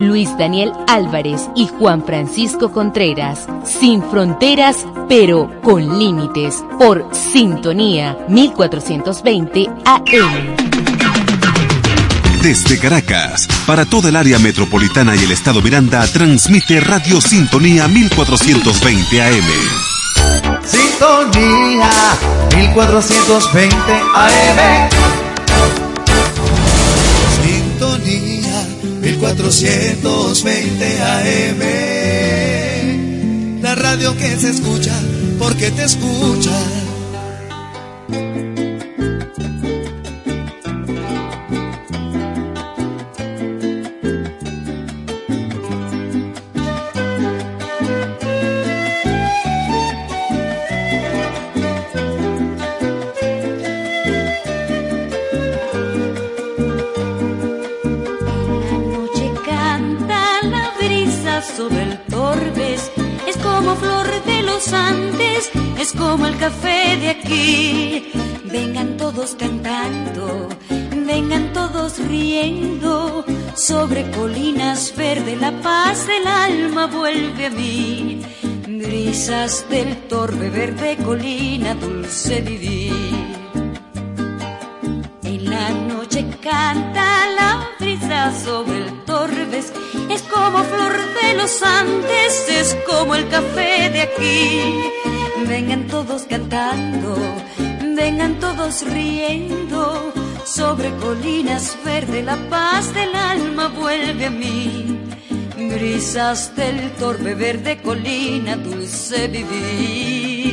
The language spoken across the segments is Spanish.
Luis Daniel Álvarez y Juan Francisco Contreras. Sin fronteras, pero con límites. Por Sintonía 1420 AM. Desde Caracas, para toda el área metropolitana y el estado Miranda, transmite Radio Sintonía 1420 AM. Sintonía 1420 AM. 1420 AM. La radio que se escucha porque te escucha. Como el café de aquí. Vengan todos cantando, vengan todos riendo. Sobre colinas verde, la paz del alma vuelve a mí. Brisas del torbe verde colina, dulce vivir. En la noche canta la brisa sobre el torbes, es como flor de los Andes, es como el café de aquí Vengan todos cantando, vengan todos riendo. Sobre colinas verde la paz del alma vuelve a mí. Brisas del torbe verde colina, dulce vivir.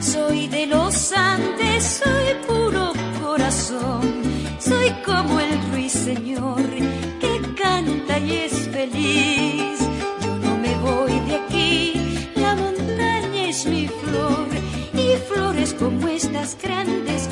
Soy de los Andes, soy puro corazón. Soy como el ruiseñor y es feliz. Yo no me voy de aquí mi flor y flores como estas grandes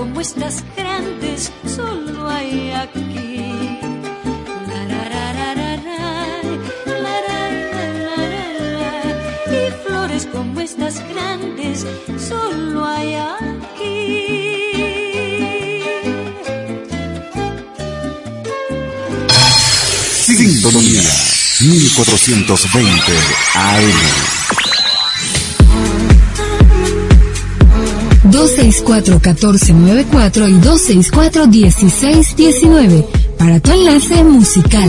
como estas grandes solo hay aquí. Y flores como estas grandes solo hay aquí. Sintonía 1420 AM. 264-1494 y 264-1619 para tu enlace musical.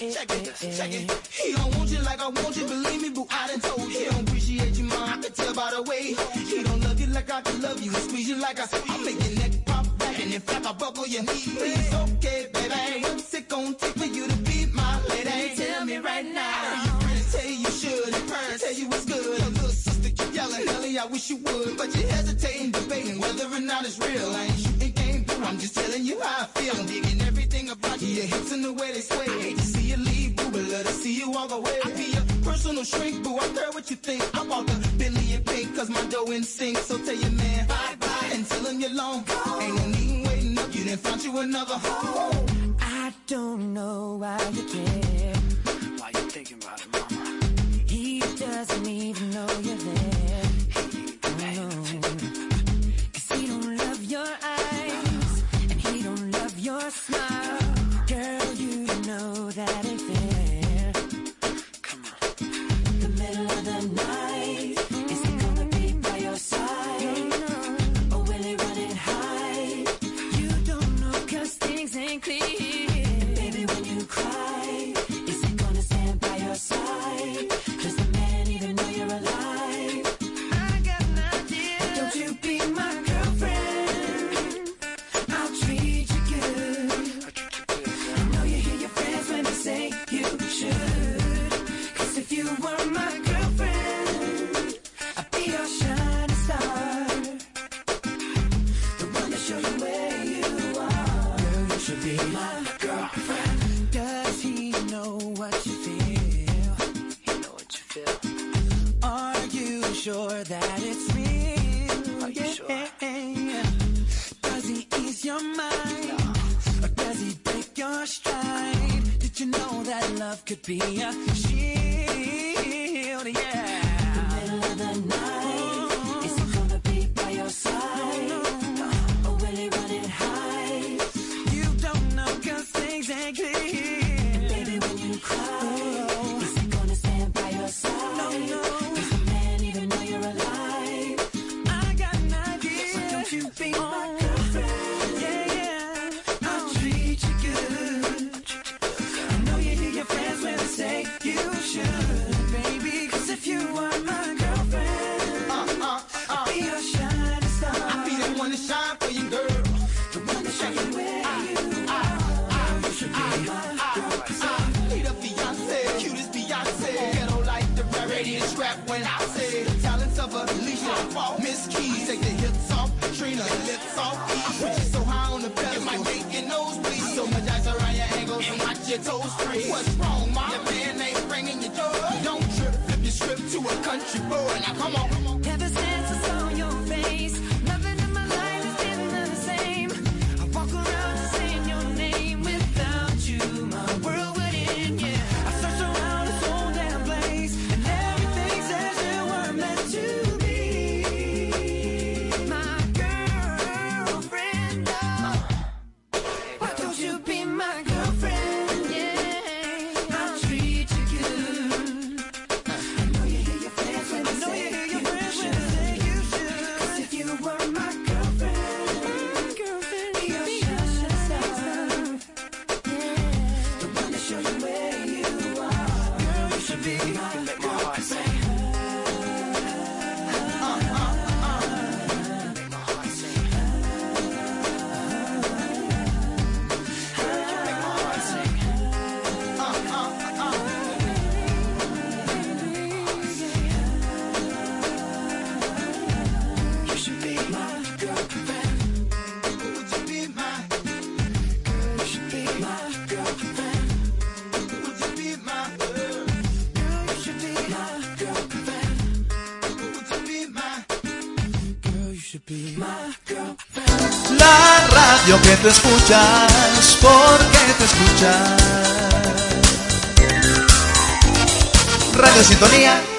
Check it, check it. He don't want you like I want you, believe me, boo, I done told you. He don't appreciate you, mom, I can tell by the way. He don't love you like I can love you, squeeze you like I squeeze. I make your neck pop back, and in fact, I buckle your knee. It's okay, baby, what's it gonna take for you to be my lady? Tell me right now. Your friends tell you you should, and parents tell you it's good. Your little sister keep yelling, Ellie, I wish you would. But you're hesitating, debating whether or not it's real. I ain't shooting game, boo, I'm just telling you how I feel. I'm digging everything about you, your hips and the way they sway you all the way. I be your personal shrink, boo. I care what you think. I bought the Billy and Pink, cause my dough in sync. So tell your man bye bye and tell him you're long. Go. Ain't no need waiting up. You didn't find you another home. I don't know why you care. Why you thinking about it, mama? He doesn't even know you're there. Hey, no. He don't love your eyes and he don't love your smile. Girl, you know that my. could be a shield, yeah. ¿Te escuchas, porque te escuchas. Radio Sintonía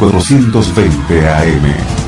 420 AM.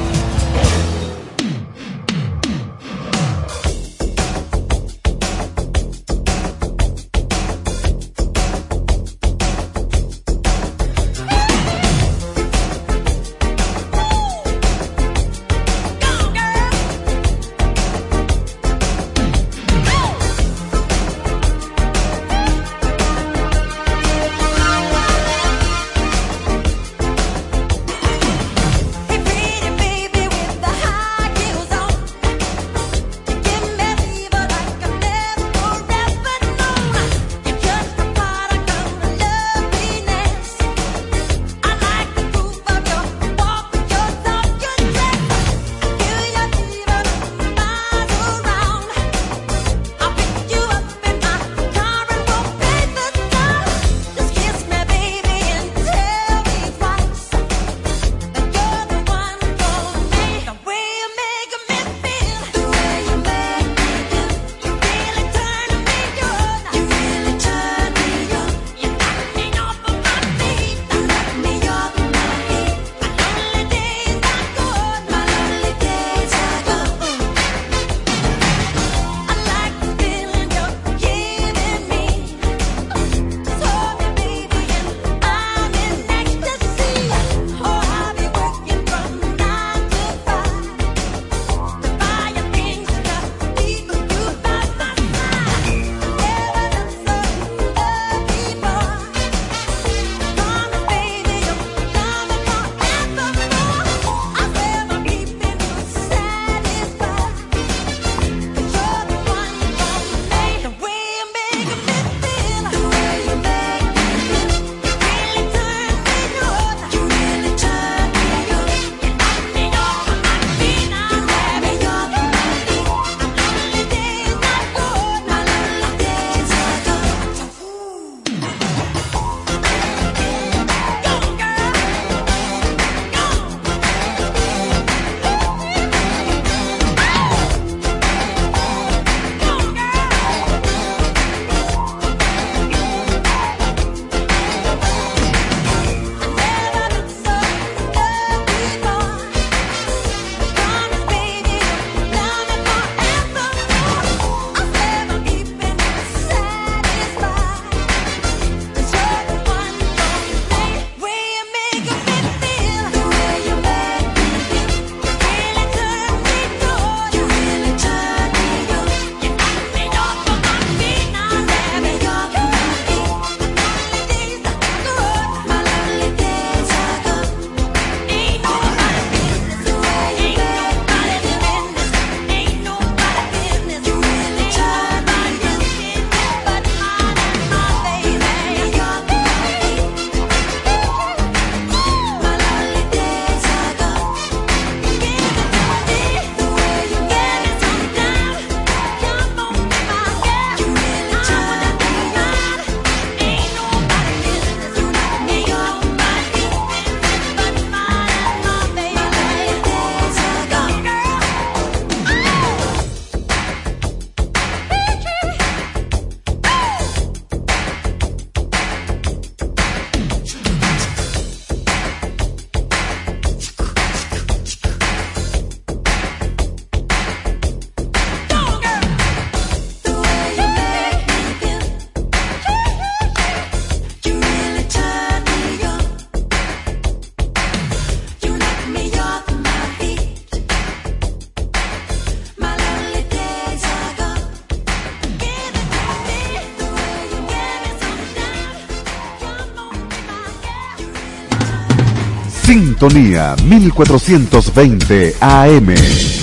Sintonía 1420 AM.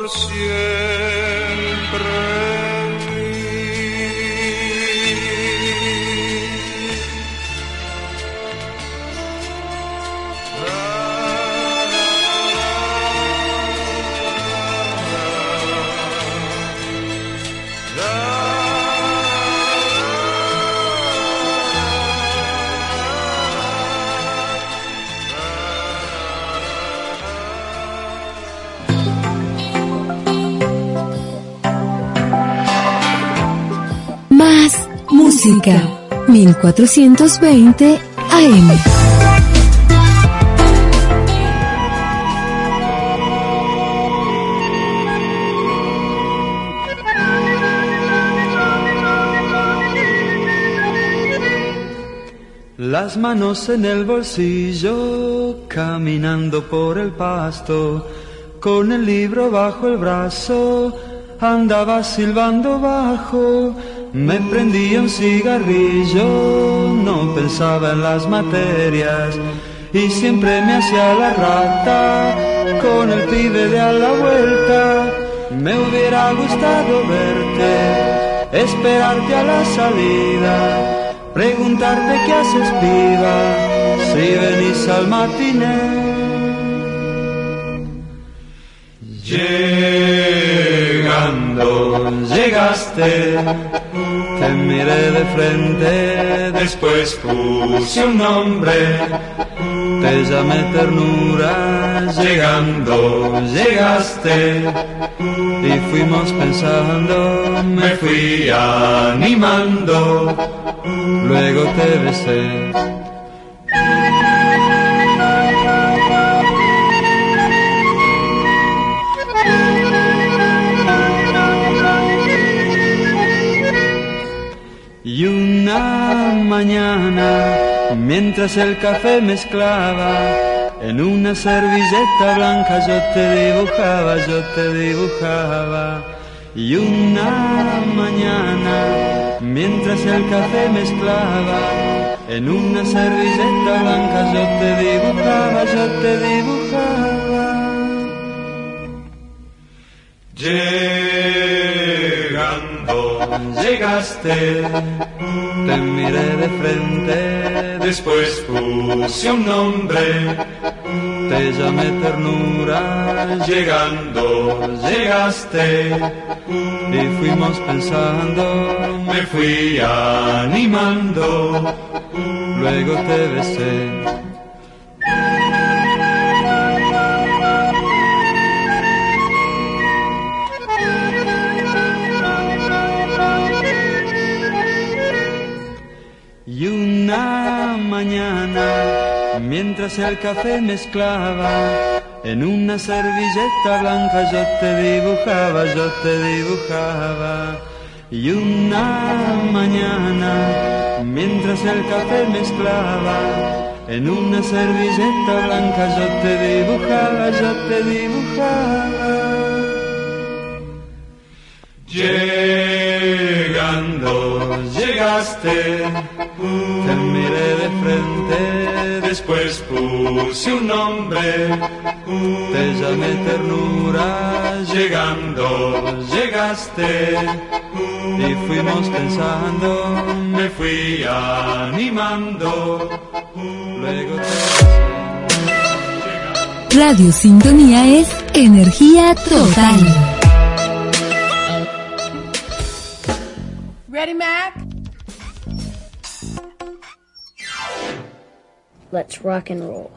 Por siempre música. 1420 AM. Las manos en el bolsillo, caminando por el pasto, con el libro bajo el brazo, andaba silbando bajo, me prendía un cigarrillo, no pensaba en las materias, y siempre me hacía la rata, con el pibe de a la vuelta, me hubiera gustado verte, esperarte a la salida. Preguntarte qué haces piba si venís al matiné. Te miré de frente, después puse un nombre, te llamé ternura, llegando, llegaste, y fuimos pensando, me fui animando, luego te besé. Y una mañana, mientras el café mezclaba, en una servilleta blanca yo te dibujaba, yo te dibujaba. Y una mañana, mientras el café mezclaba, en una servilleta blanca yo te dibujaba, yo te dibujaba. Llegaste, te miré de frente, después puse un nombre, te llamé ternura, llegando, llegaste, y fuimos pensando, me fui animando, luego te besé. Una mañana, mientras el café mezclaba, en una servilleta blanca yo te dibujaba, yo te dibujaba. Y una mañana, mientras el café mezclaba, en una servilleta blanca yo te dibujaba, yo te dibujaba. Llegando, llegaste, te miré de frente, después puse un nombre, te llamé ternura, llegando, llegaste, y fuimos pensando, me fui animando, luego te Radio Sintonía es energía total. Ready, Mac? Let's rock and roll.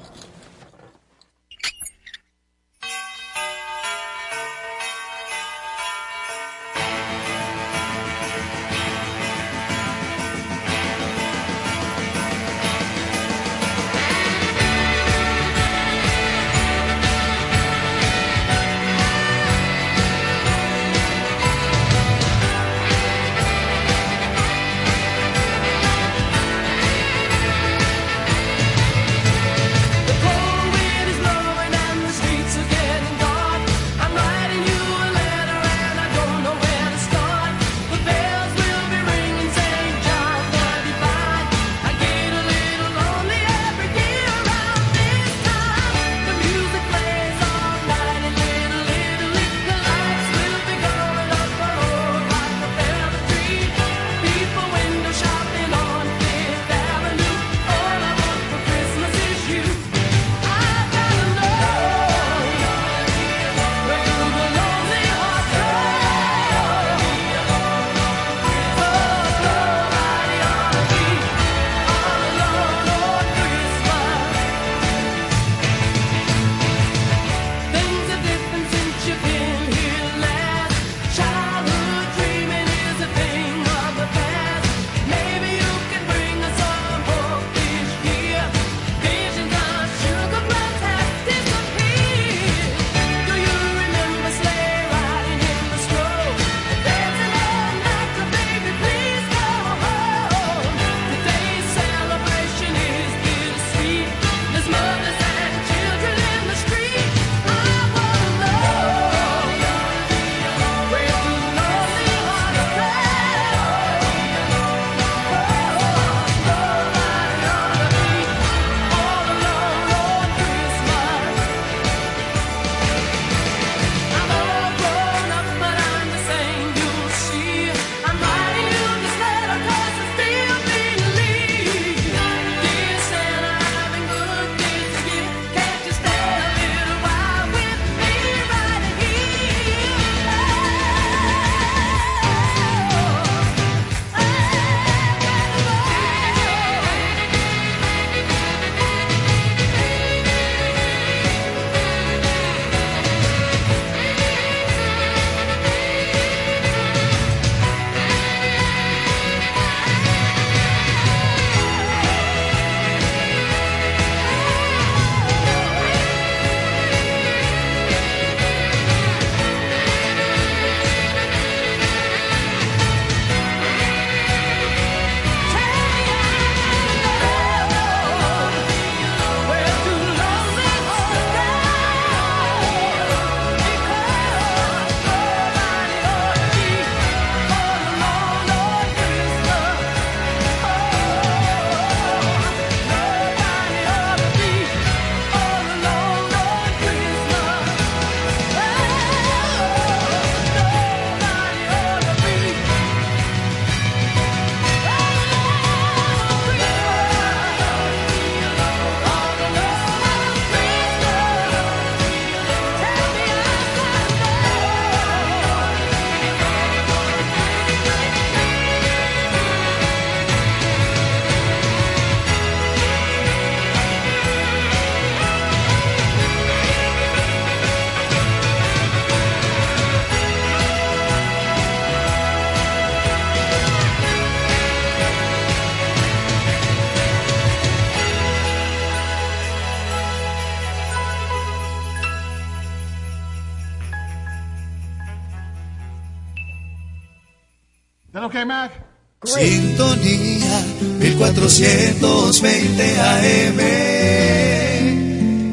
Sintonía 1420 AM.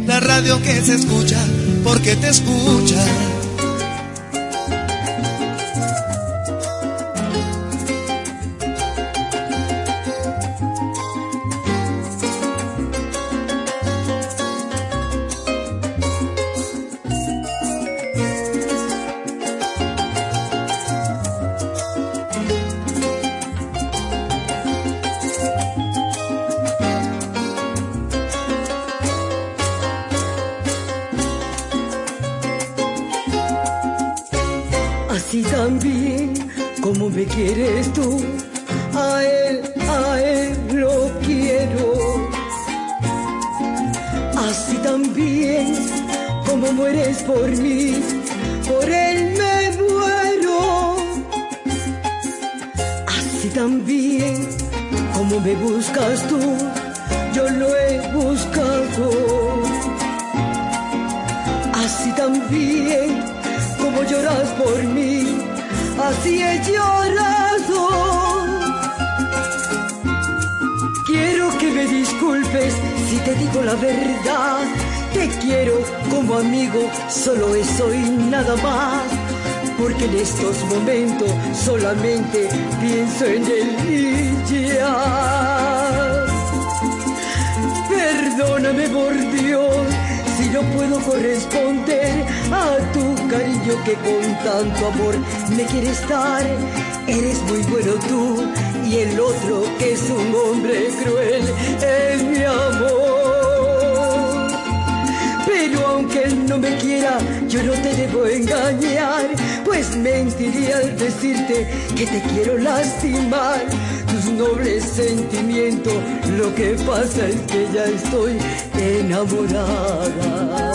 La radio que se escucha porque te escucha. Tanto amor me quieres dar. Eres muy bueno tú y el otro que es un hombre cruel es mi amor. Pero aunque él no me quiera, yo no te debo engañar, pues mentiría al decirte que te quiero lastimar. Tus nobles sentimientos, lo que pasa es que ya estoy enamorada.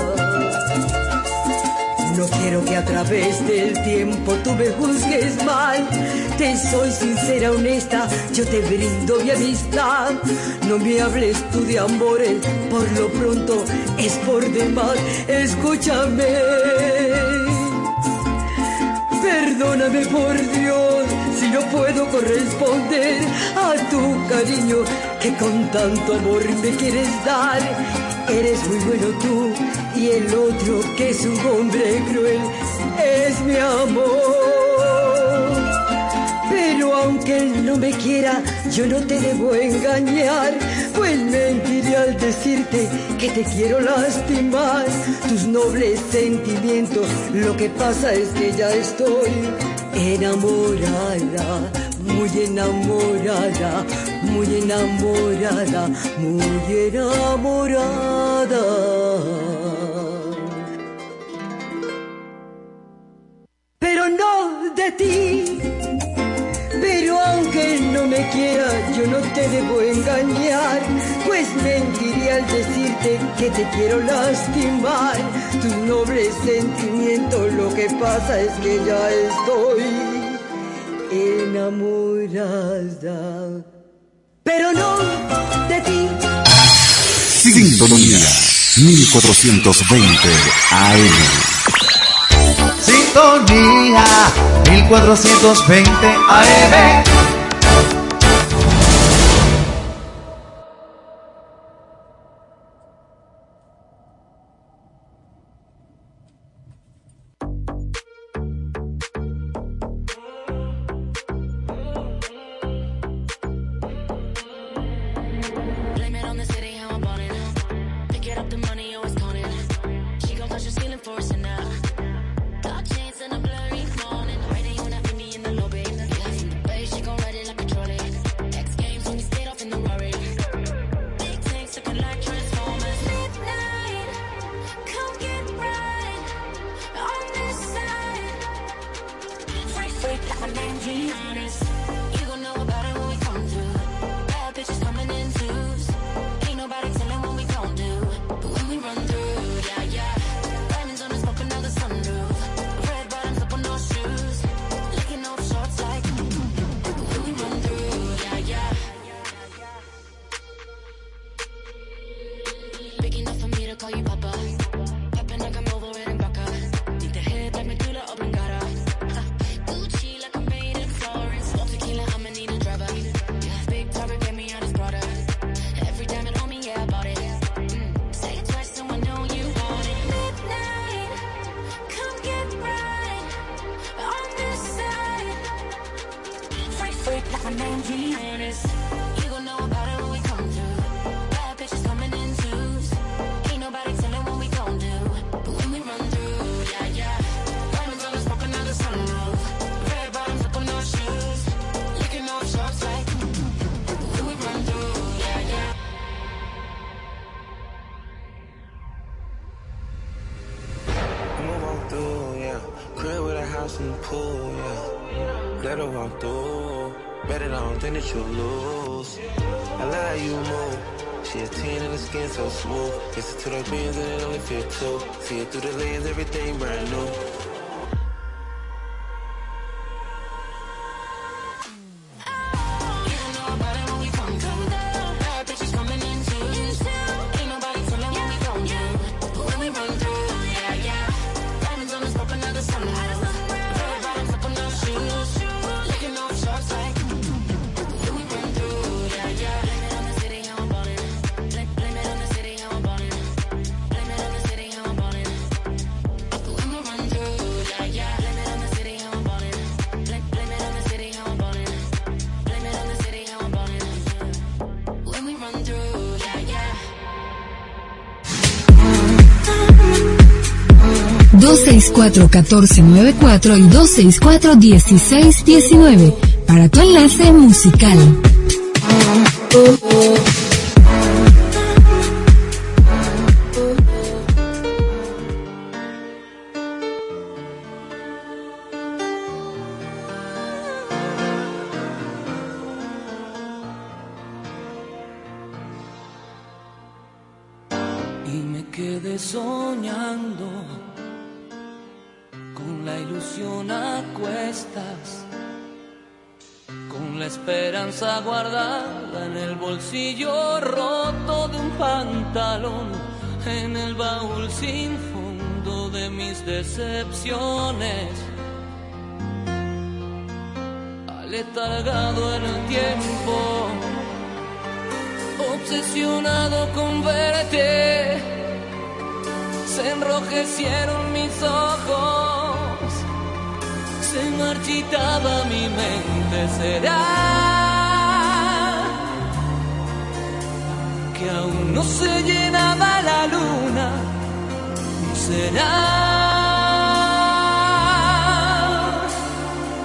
No quiero que a través del tiempo tú me juzgues mal. Te soy sincera, honesta, yo te brindo mi amistad. No me hables tú de amores, por lo pronto es por demás. Escúchame. Perdóname por Dios si no puedo corresponder a tu cariño que con tanto amor me quieres dar. Eres muy bueno tú y el otro que es un hombre cruel es mi amor. Pero aunque él no me quiera, yo no te debo engañar, pues mentiré al decirte que te quiero lastimar. Tus nobles sentimientos, lo que pasa es que ya estoy enamorada, muy enamorada, muy enamorada, muy enamorada. Lastimar. Tus nobles sentimientos, lo que pasa es que ya estoy enamorada. Pero no de ti. Sintonía 1420 AM. Sintonía 1420 AM. 264-1494 y 264-1619 para tu enlace musical. bolsillo roto de un pantalón, en el baúl sin fondo de mis decepciones. Letargado en el tiempo, obsesionado con verte, se enrojecieron mis ojos, se marchitaba mi mente, será que aún no se llenaba la luna, será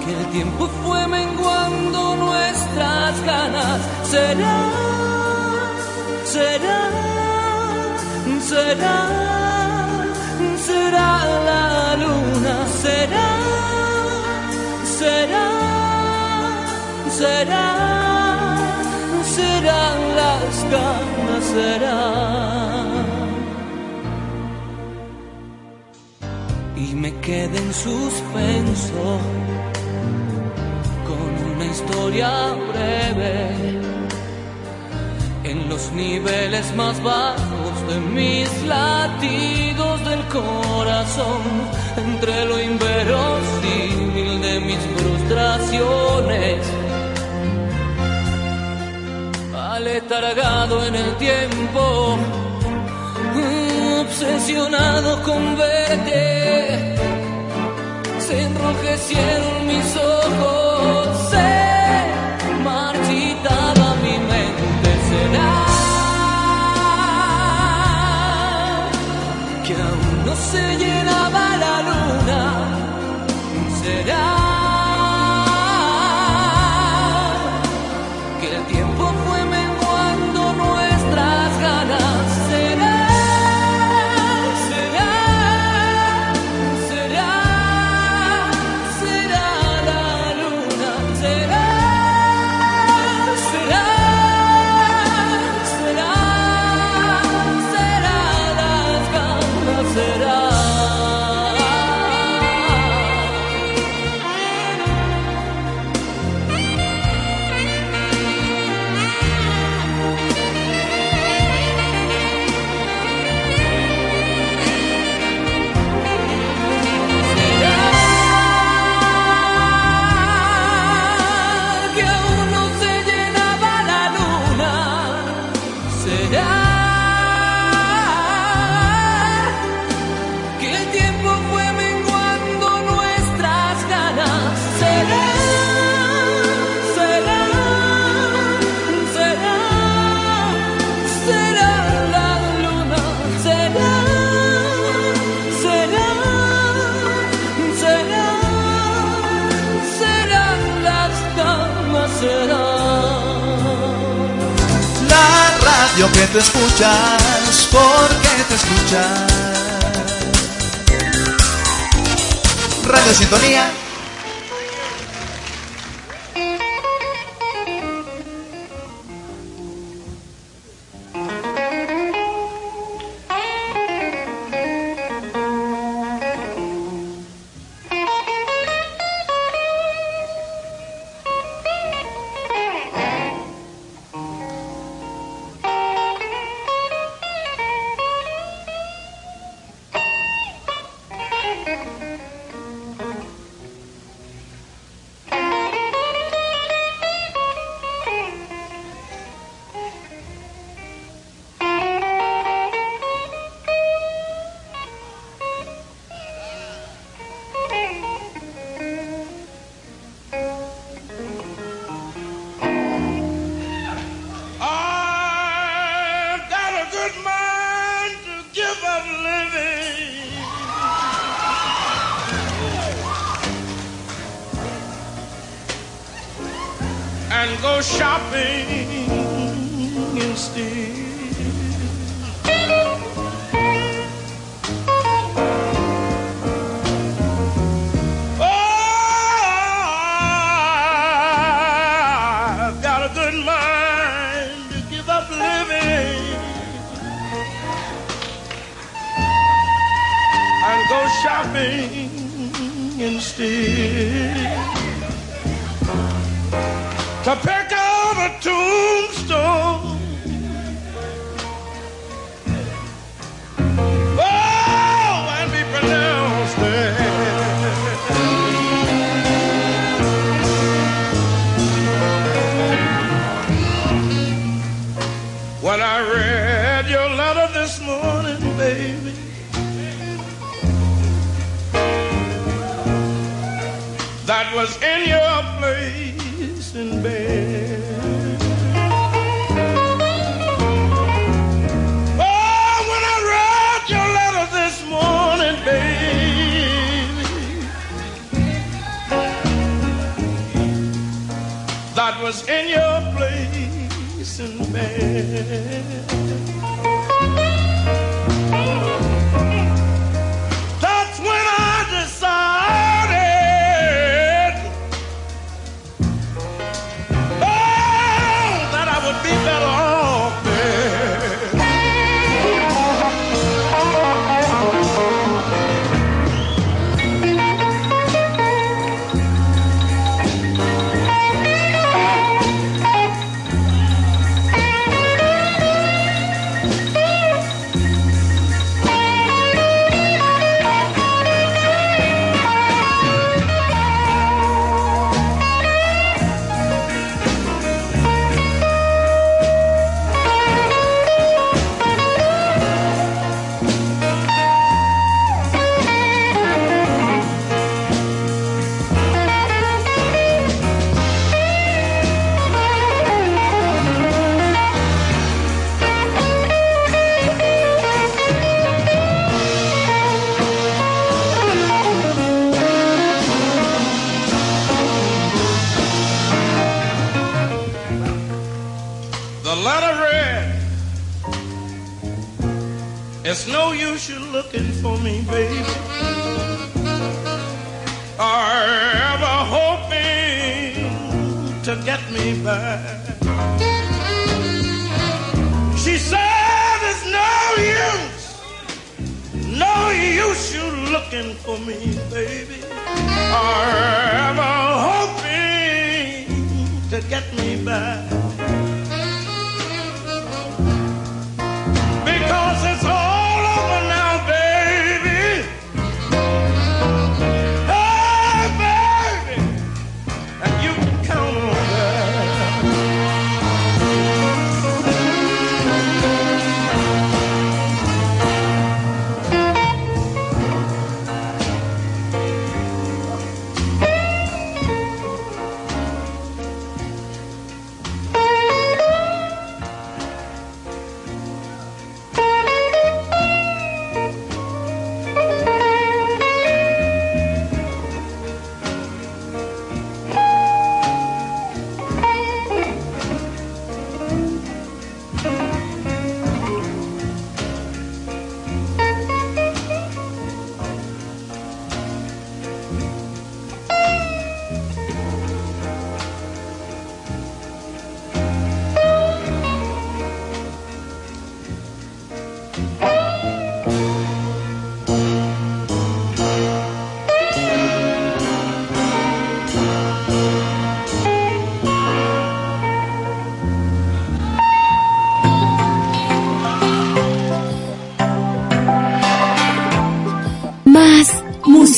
que el tiempo fue menguando nuestras ganas, será, será, será, será la luna, será, será, será nunca nacerá. Y me quedé en suspenso con una historia breve en los niveles más bajos de mis latidos del corazón, entre lo inverosímil de mis frustraciones aletargado en el tiempo, mm, obsesionado con verte, se enrojecieron mis ojos, se marchitaba mi mente, será que aún no se llenaba la luna, será. Tú escuchas, porque te escuchas. Radio Sintonía.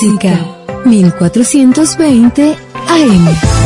Música. 1420 AM.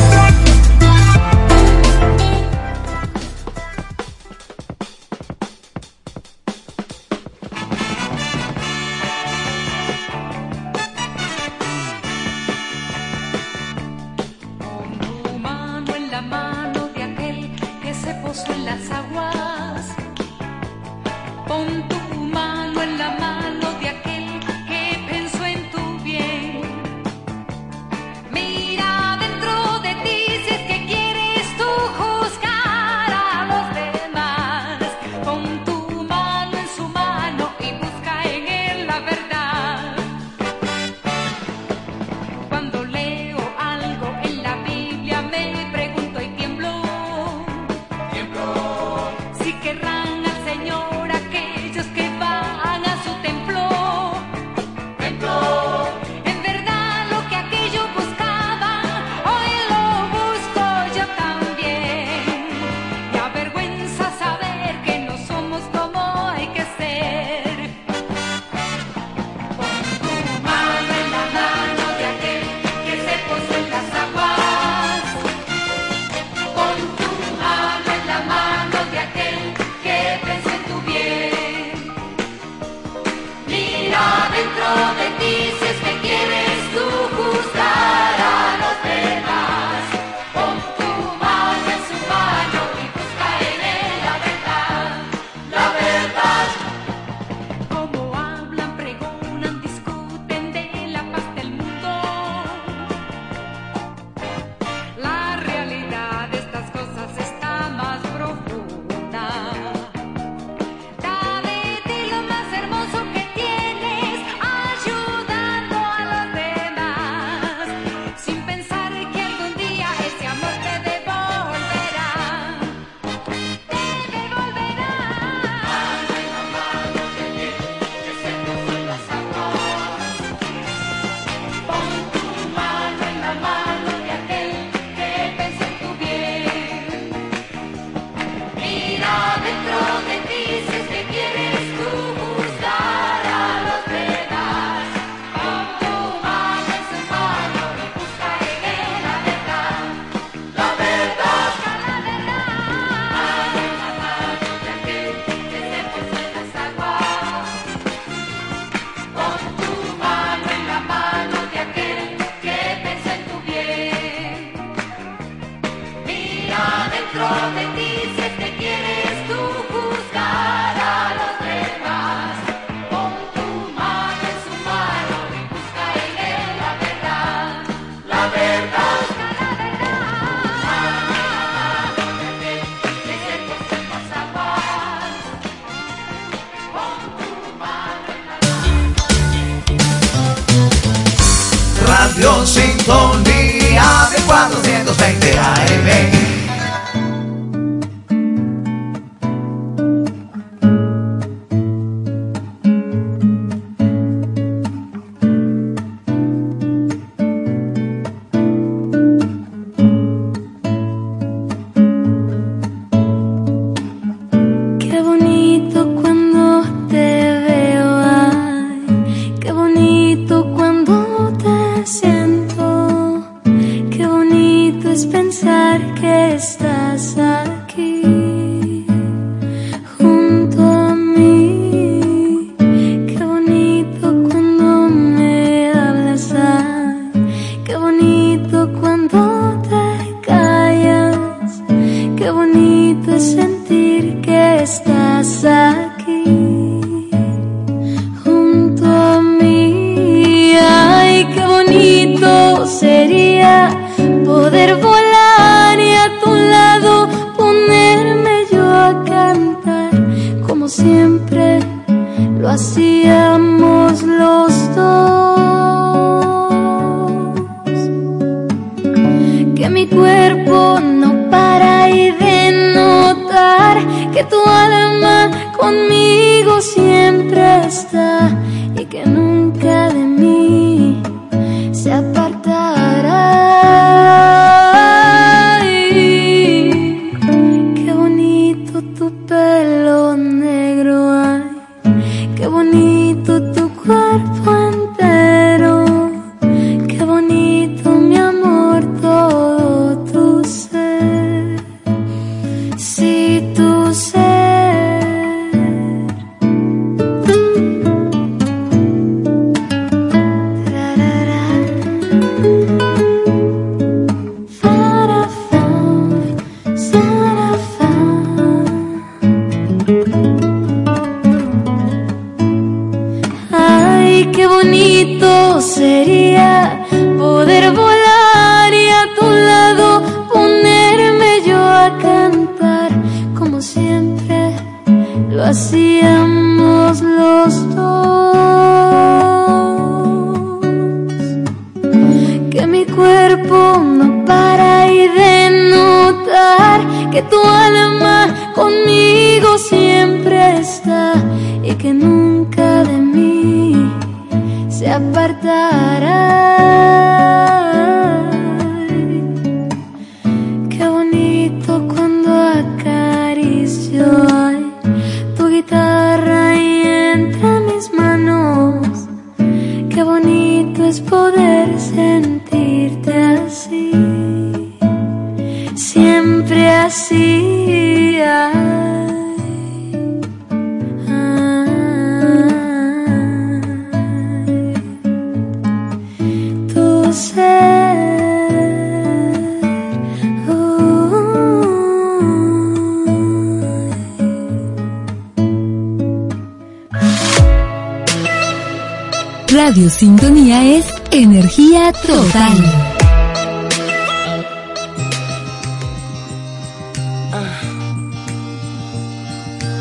Total.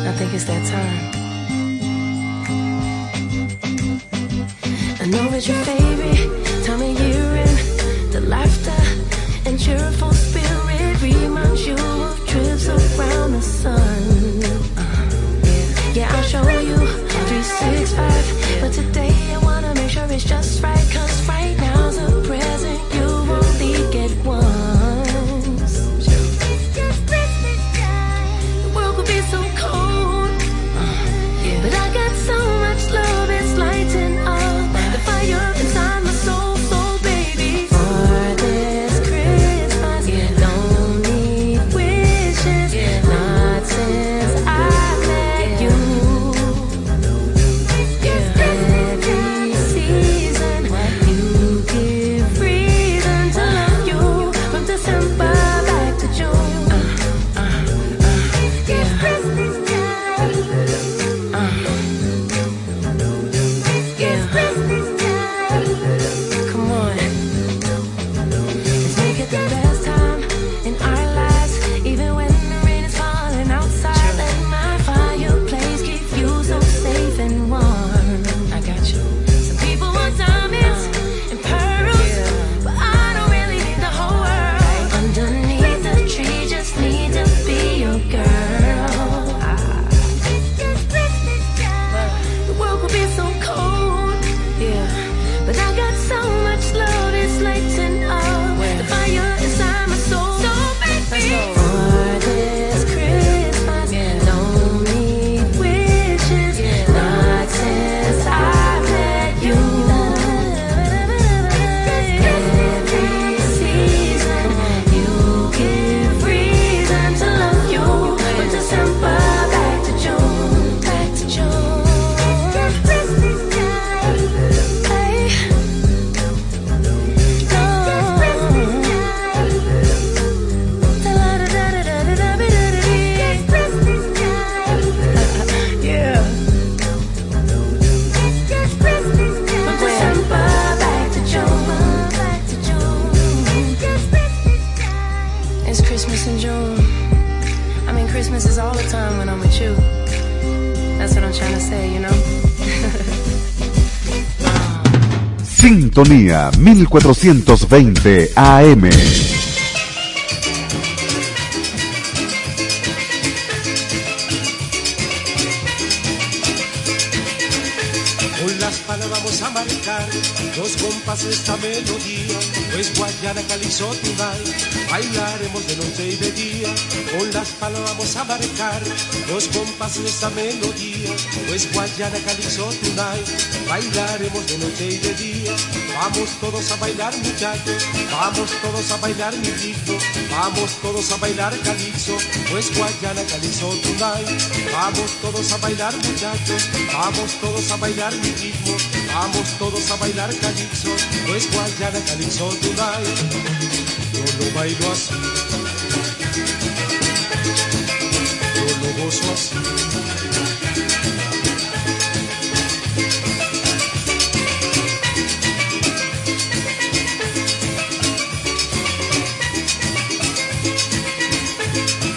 I think it's that time. I know it's you're. Sintonía 1420 AM. los compás de esta melodía, pues Guayana, Calixto, Tunay, bailaremos de noche y de día. Vamos todos a bailar muchachos, vamos todos a bailar mi ritmo, vamos todos a bailar Calixto, pues Guayana, Calixto, Tunay, vamos todos a bailar muchachos, vamos todos a bailar mi ritmo, vamos todos a bailar Calixto, pues Guayana, Calixto, Tunay. Yo lo bailo así. gozo así.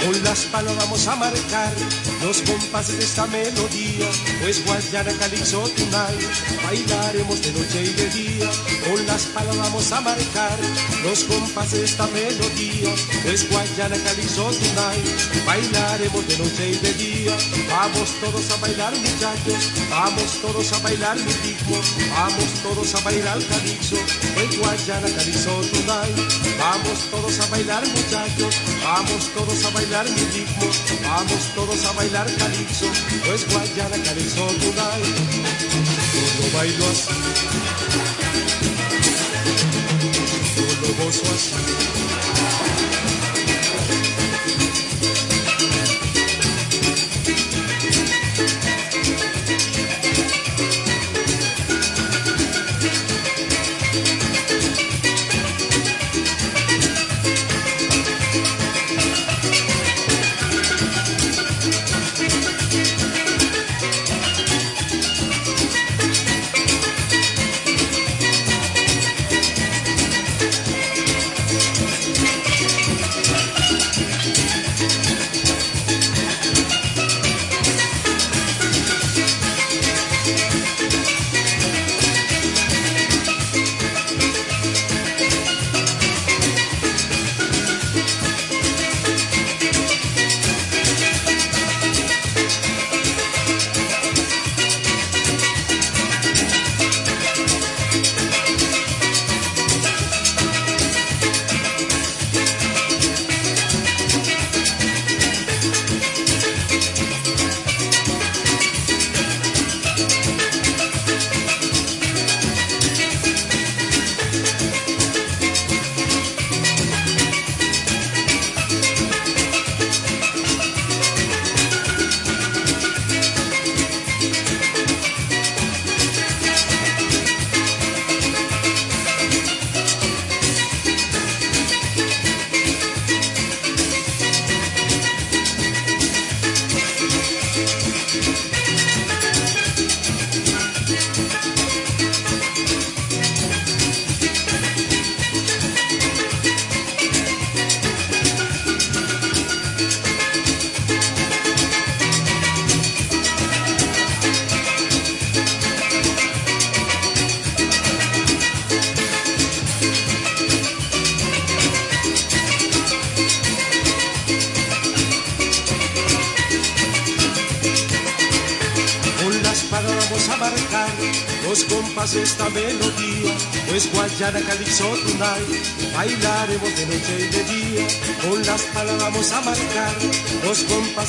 Con las palas vamos a marcar los compases de esta melodía, pues Guayana Calixto Tonight bailaremos de noche y de día. Con las palos vamos a marcar los compases de esta melodía, pues Guayana Calixto Tonight bailaremos de noche y de día. Vamos todos a bailar muchachos, vamos todos a bailar mi vamos todos a bailar calixto, pues Guayana Calixto Tonight. Vamos todos a bailar muchachos, vamos todos a bailar mi ritmo, vamos todos a bailar calixto, pues Guayana Calixto Tonight. Yo lo bailo así, yo lo gozo así.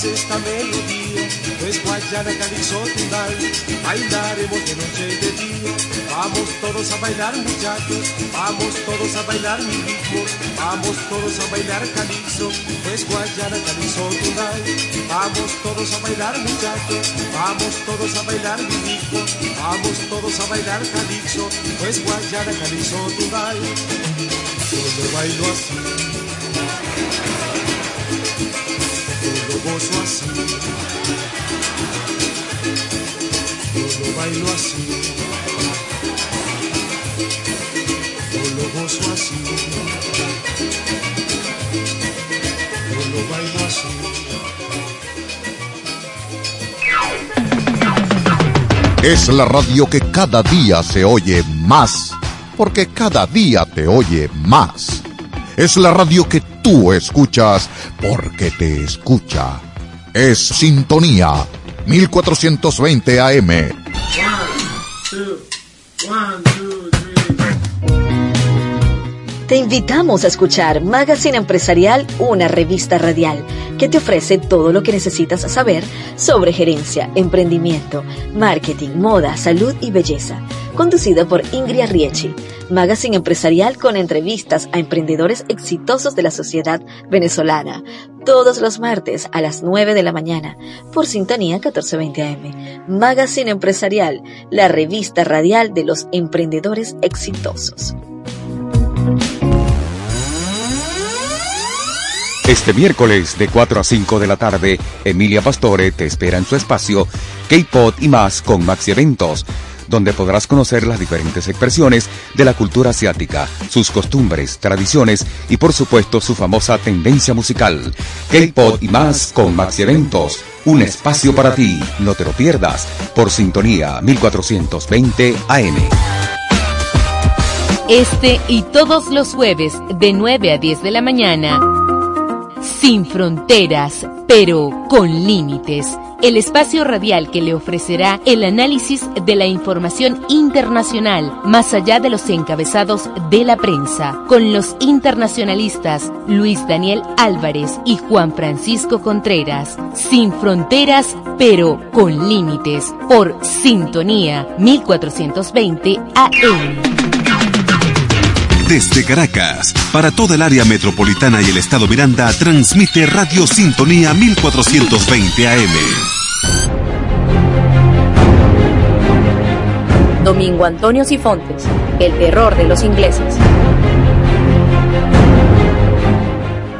Esta melodía, pues Guayana Calixto Tonight bailaremos de noche de día. Vamos todos a bailar muchachos, vamos todos a bailar mi ritmo, vamos todos a bailar calixto, pues Guayana Calixto Tonight. Vamos todos a bailar muchachos, vamos todos a bailar mi ritmo, vamos todos a bailar calixto, pues Guayana Calixto Tonight. Yo lo bailo así, bailo así. Así, bailo así. Es la radio que cada día se oye más, porque cada día te oye más. Es la radio que tú escuchas porque te escucha. Es Sintonía 1420 AM. Te invitamos a escuchar Magazine Empresarial, una revista radial que te ofrece todo lo que necesitas saber sobre gerencia, emprendimiento, marketing, moda, salud y belleza. Conducida por Ingrid Riechi. Magazine Empresarial con entrevistas a emprendedores exitosos de la sociedad venezolana. Todos los martes a las 9 de la mañana por Sintonía 1420 AM. Magazine Empresarial, la revista radial de los emprendedores exitosos. Este miércoles de 4 a 5 de la tarde, Emilia Pastore te espera en su espacio K-Pod y más con Maxi Eventos, donde podrás conocer las diferentes expresiones de la cultura asiática, sus costumbres, tradiciones y por supuesto su famosa tendencia musical. K-Pop y más con Maxi Eventos. Un espacio para ti. No te lo pierdas. Por sintonía 1420 AM. Este y todos los jueves de 9 a 10 de la mañana. Sin fronteras, pero con límites. El espacio radial que le ofrecerá el análisis de la información internacional, más allá de los encabezados de la prensa, con los internacionalistas Luis Daniel Álvarez y Juan Francisco Contreras. Sin fronteras, pero con límites. Por Sintonía 1420 AM. Desde Caracas, para toda el área metropolitana y el estado Miranda, transmite Radio Sintonía 1420 AM. Domingo Antonio Sifontes, el terror de los ingleses.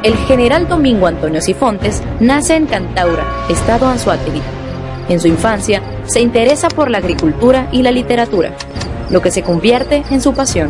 El general Domingo Antonio Sifontes nace en Cantaura, estado Anzoátegui. En su infancia se interesa por la agricultura y la literatura, lo que se convierte en su pasión.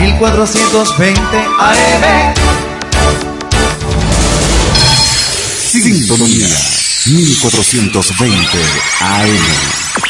1420 AM. Sintonía 1420 AM.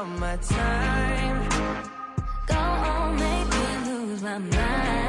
All my time. Go on, make me lose my mind.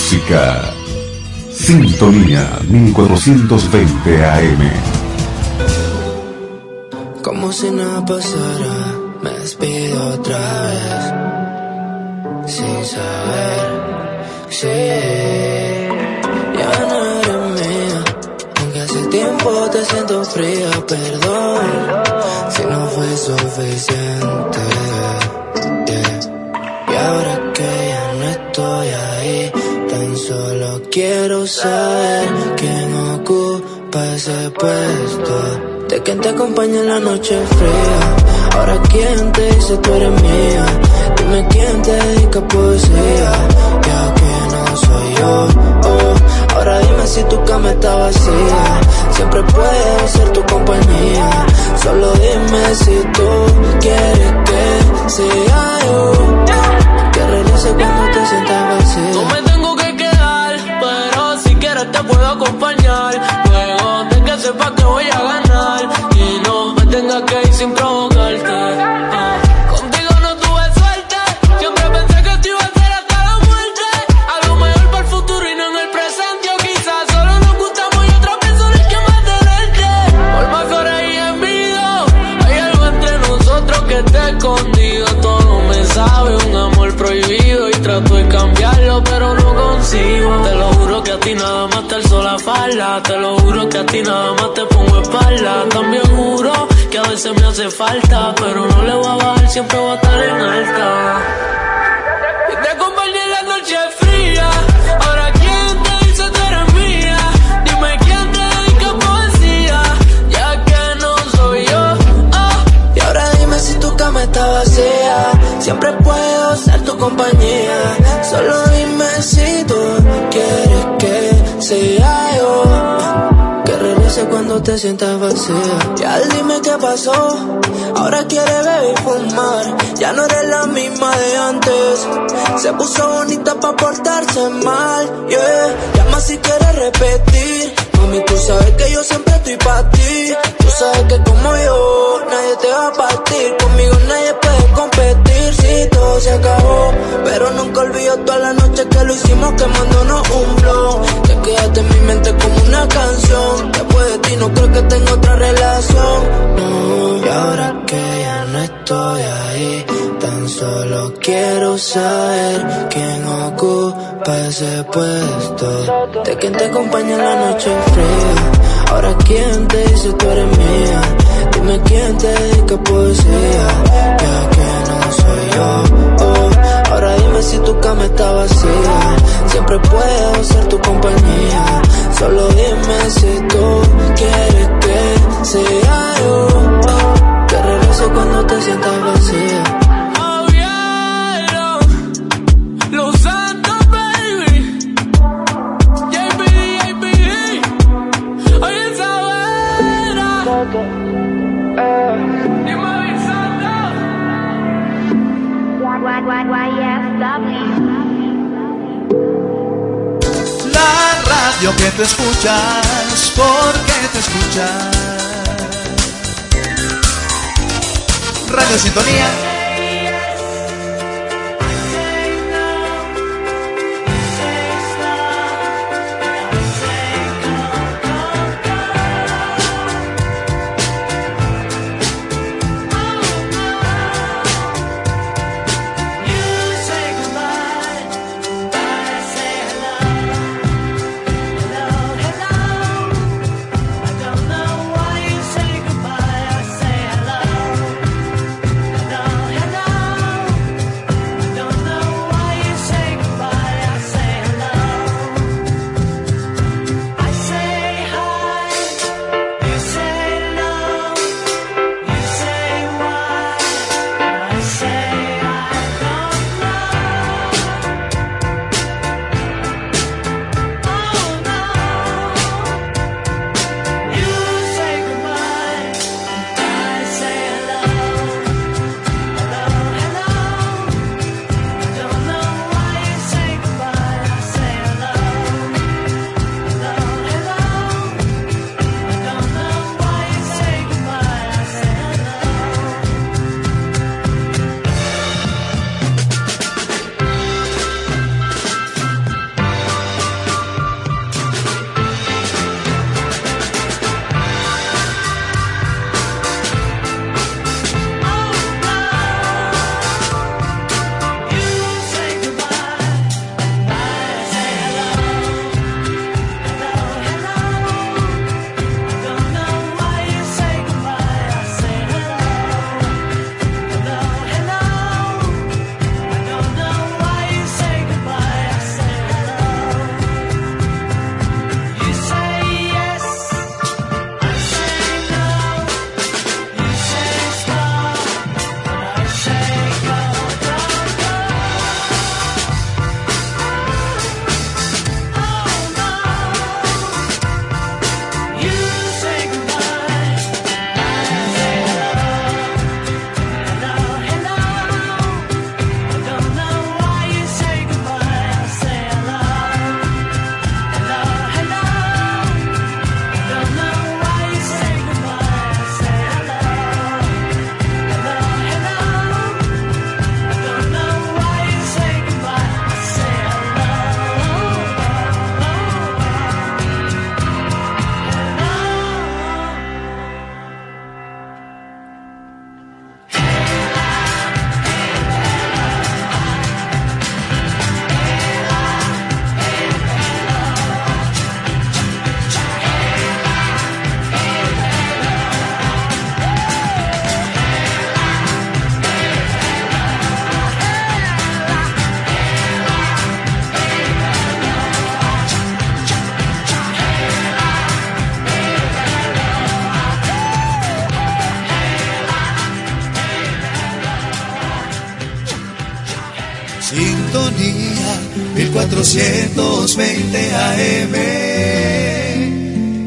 Música. Sintonía 1420 AM. Como si nada pasara, me despido otra vez. Sin saber si ya no eres mía. Aunque hace tiempo te siento fría, perdón. Si no fue suficiente. Quiero saber quién ocupa ese puesto. De quién te acompaña en la noche fría. Ahora quién te dice tú eres mía. Dime quién te dedica poesía. Ya que no soy yo. oh. Ahora dime si tu cama está vacía. Siempre puedo ser tu compañía. Solo dime si tú quieres que sea yo. Que regrese cuando te sientas vacía. Te puedo acompañar. Luego de que sepa que voy a ganar y no me tenga que ir sin provocarte. Pero no le voy a bajar, siempre voy a estar en alta. Y te acompañé en la noche fría. Ahora quién te dice tú eres mía. Dime quién te dedica poesía, ya que no soy yo. Ah. Y ahora dime si tu cama está vacía. Siempre puedo ser tu compañía. Solo dime si tú quieres que sea yo. Cuando te sientas vacía. Ya dime qué pasó. Ahora quiere beber y fumar. Ya no eres la misma de antes. Se puso bonita pa' portarse mal. Yeah. Llama si quieres repetir. Mami, tú sabes que yo siempre estoy pa' ti. Tú sabes que como yo, nadie te va a partir. Conmigo nadie puede competir si todo se acabó. Pero nunca olvido todas las noches que lo hicimos quemándonos un blog. Te quedaste en mi mente como una canción. Después de ti no creo que tenga otra relación. No, y ahora que ya no estoy ahí, tan solo quiero saber quién ocupa ese puesto. De quién te acompaña en la noche fría. Ahora quién te dice tú eres mía. Dime quién te dedica poesía. Ya oh. Ahora dime si tu cama está vacía. Siempre puedo ser tu compañía. Solo dime si tú quieres que sea yo. Que regrese cuando te sientas vacía. La radio que tú escuchas, porque te escuchas. Radio Sintonía.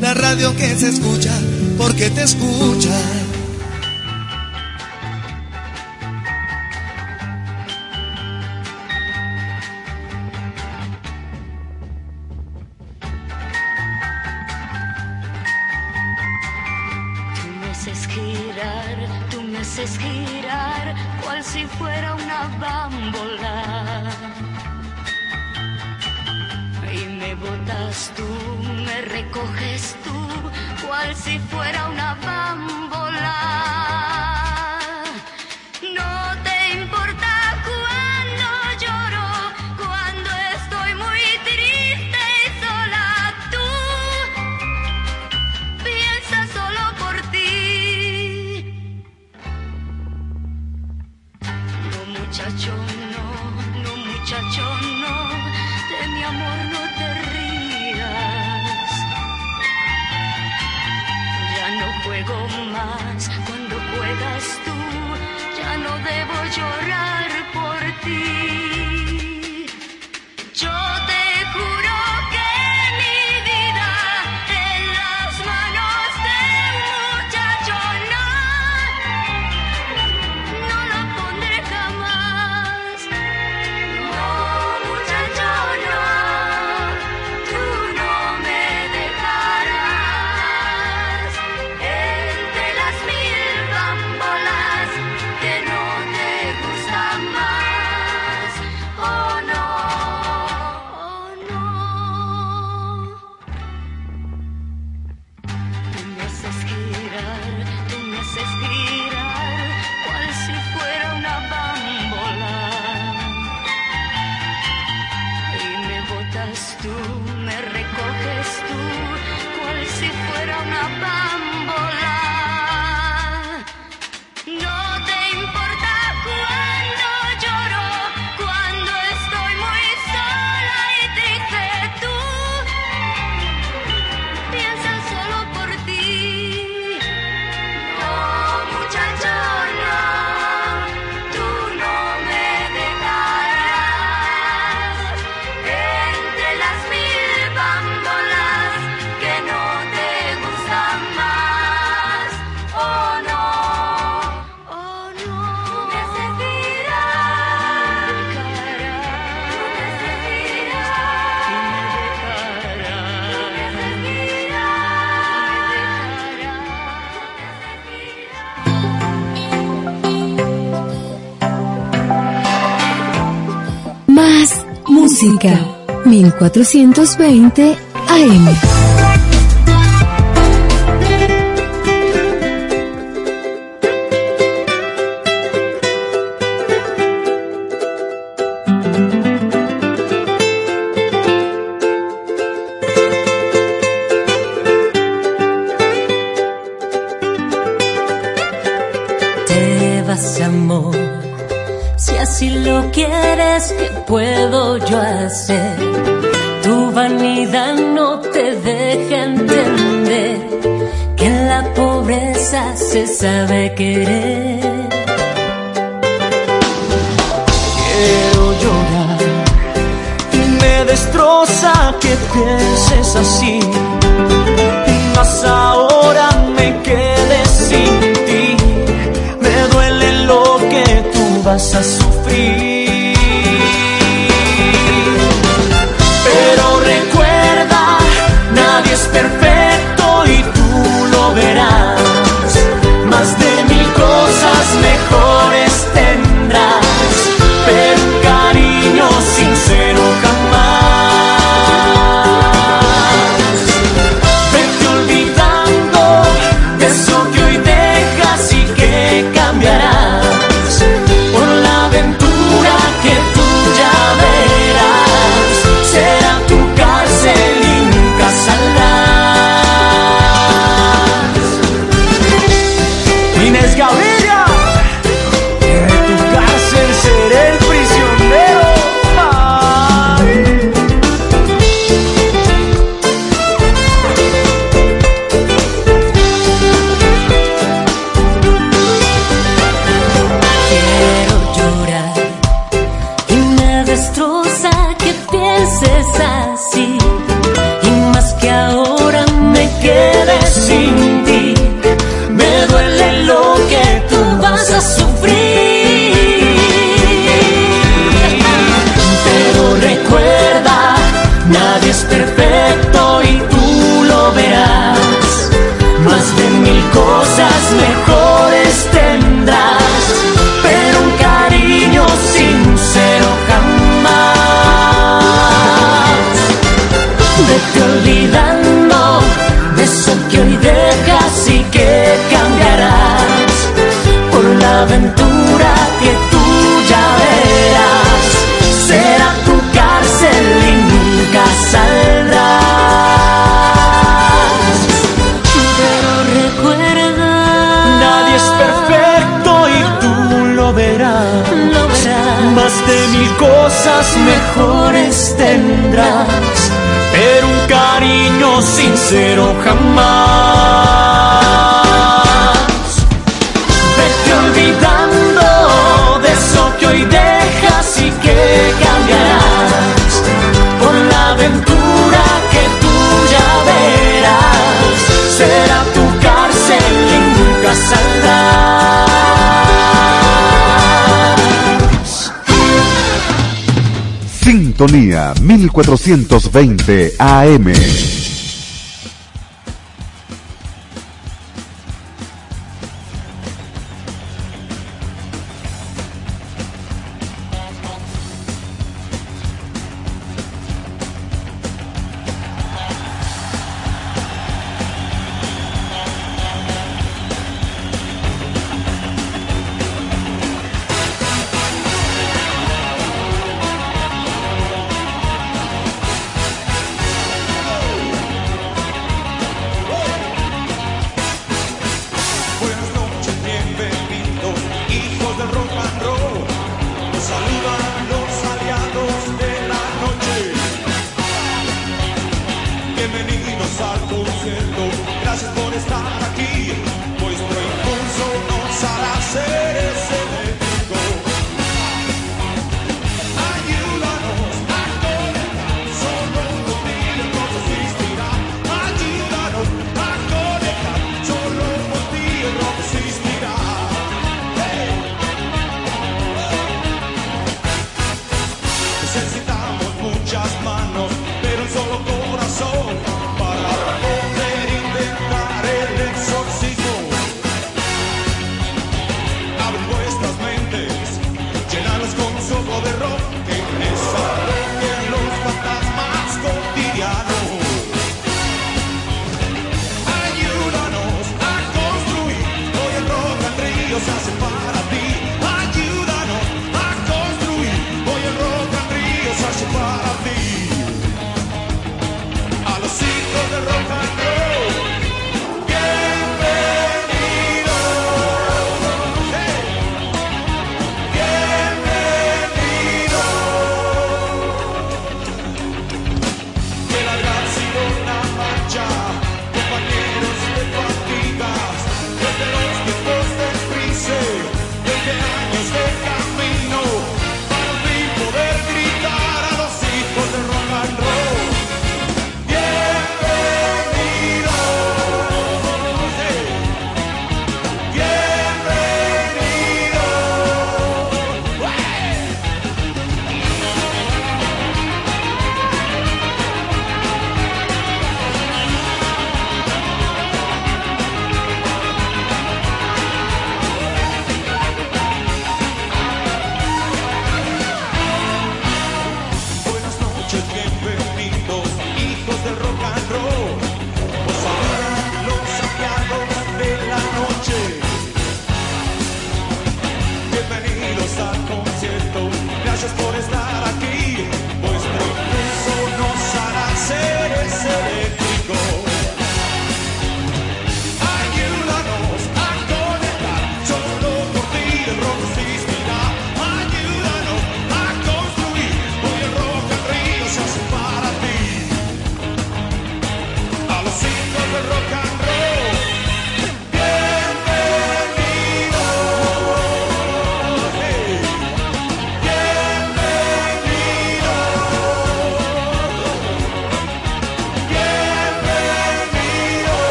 La radio que se escucha porque te escucha. 1420 AM. querer. Sintonía 1420 AM.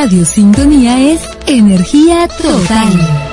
Radio Sintonía es energía total.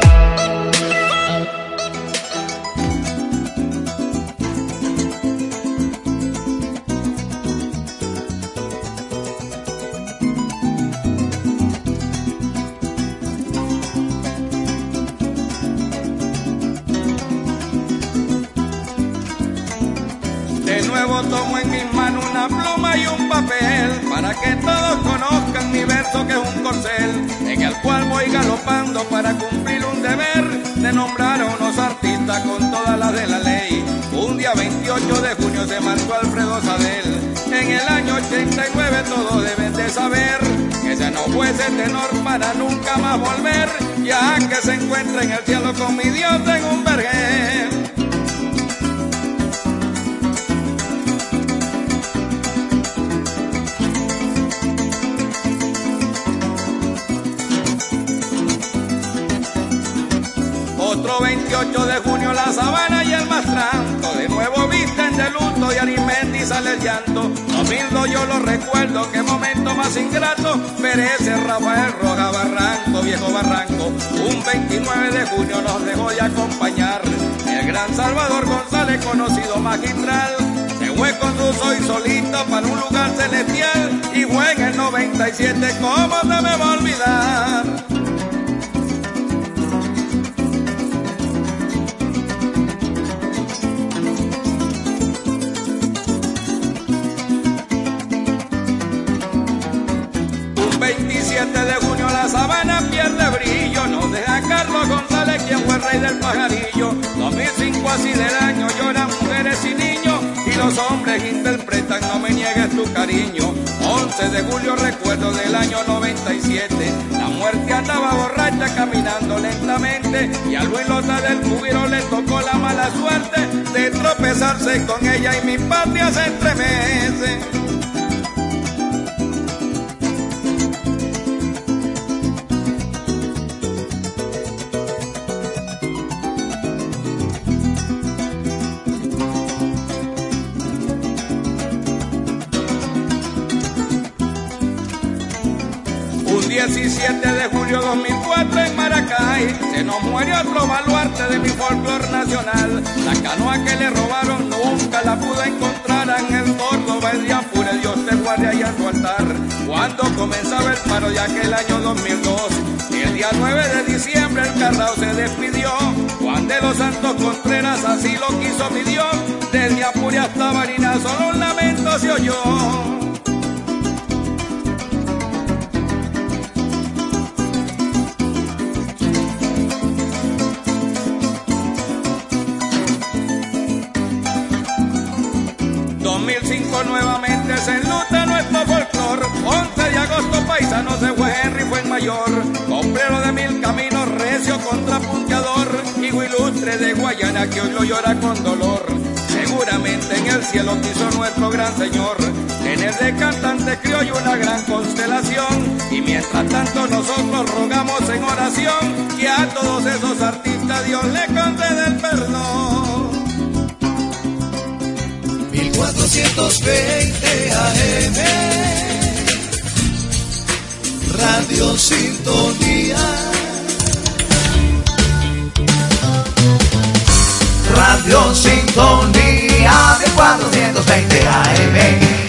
amor. Tener de cantante criollo una gran constelación. Y mientras tanto nosotros rogamos en oración que a todos esos artistas Dios le conceda el perdón. 1420 AM Radio Sintonía Radio Sintonía de 420 AM.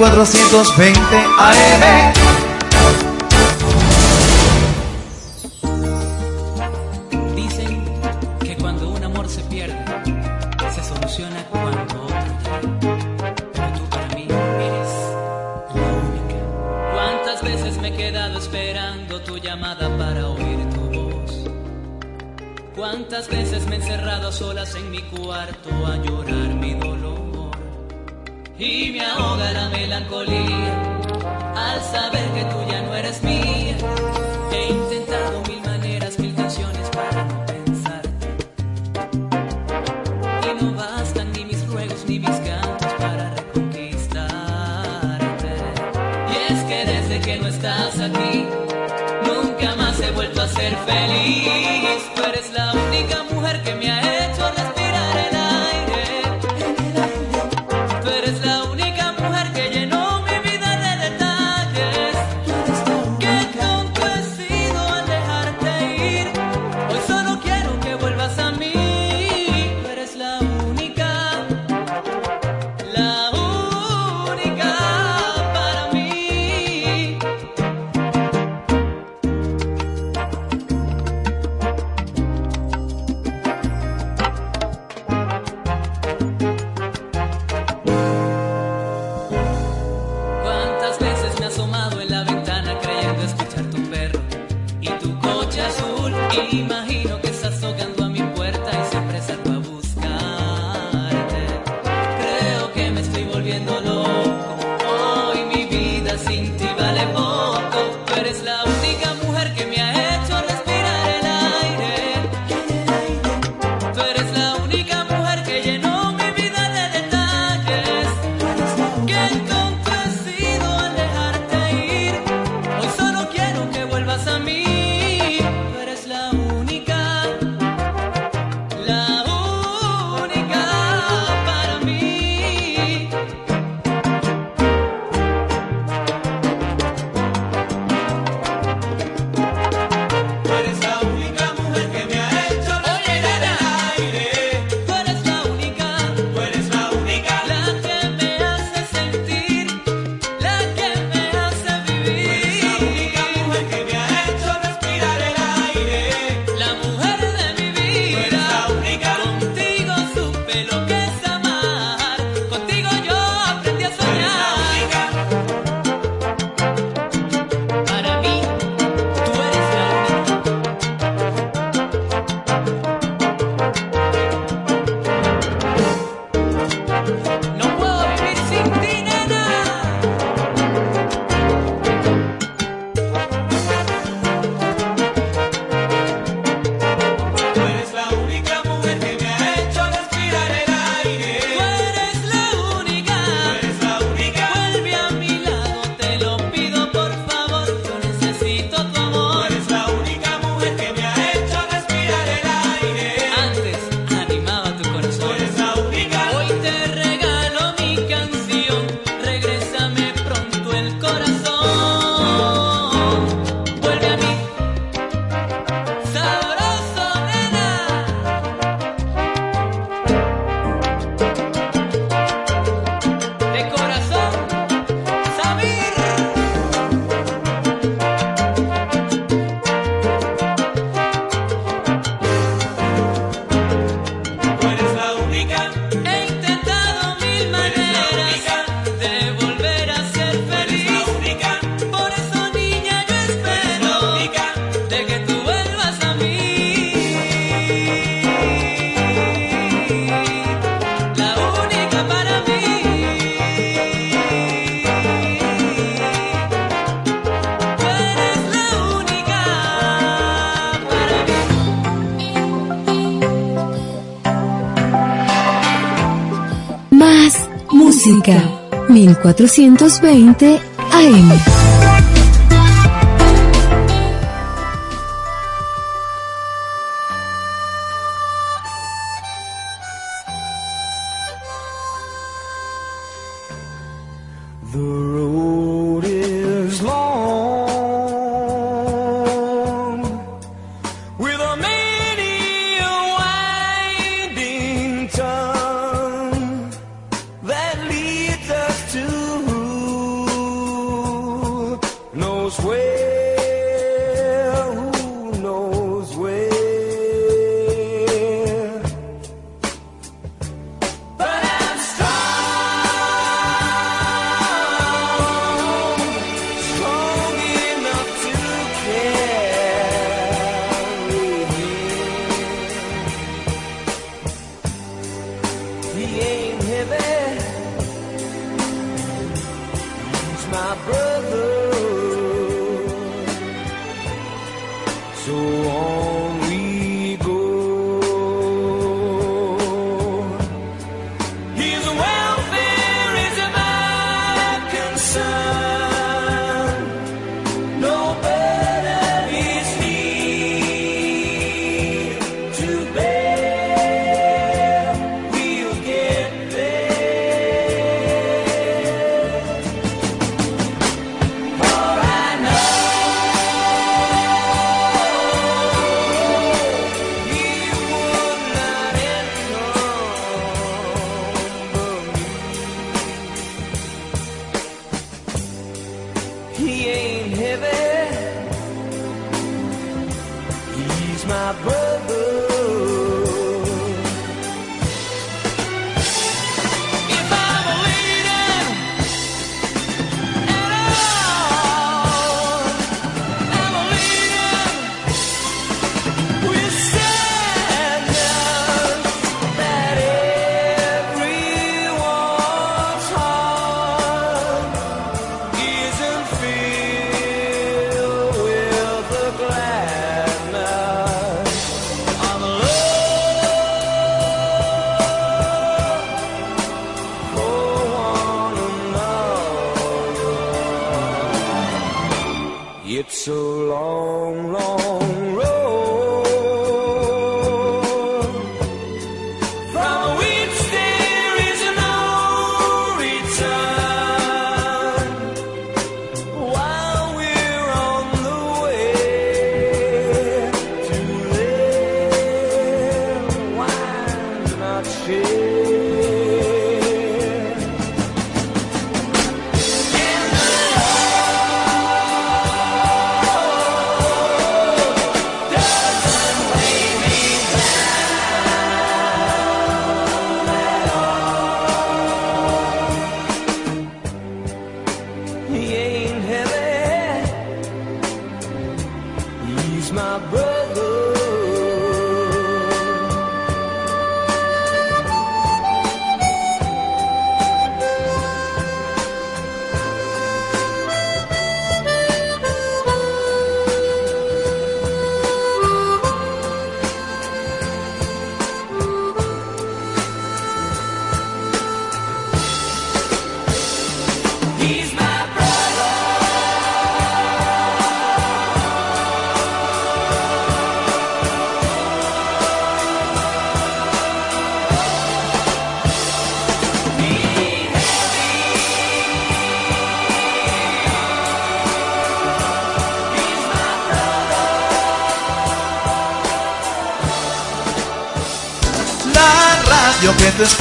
1420 AM. 1420 AM.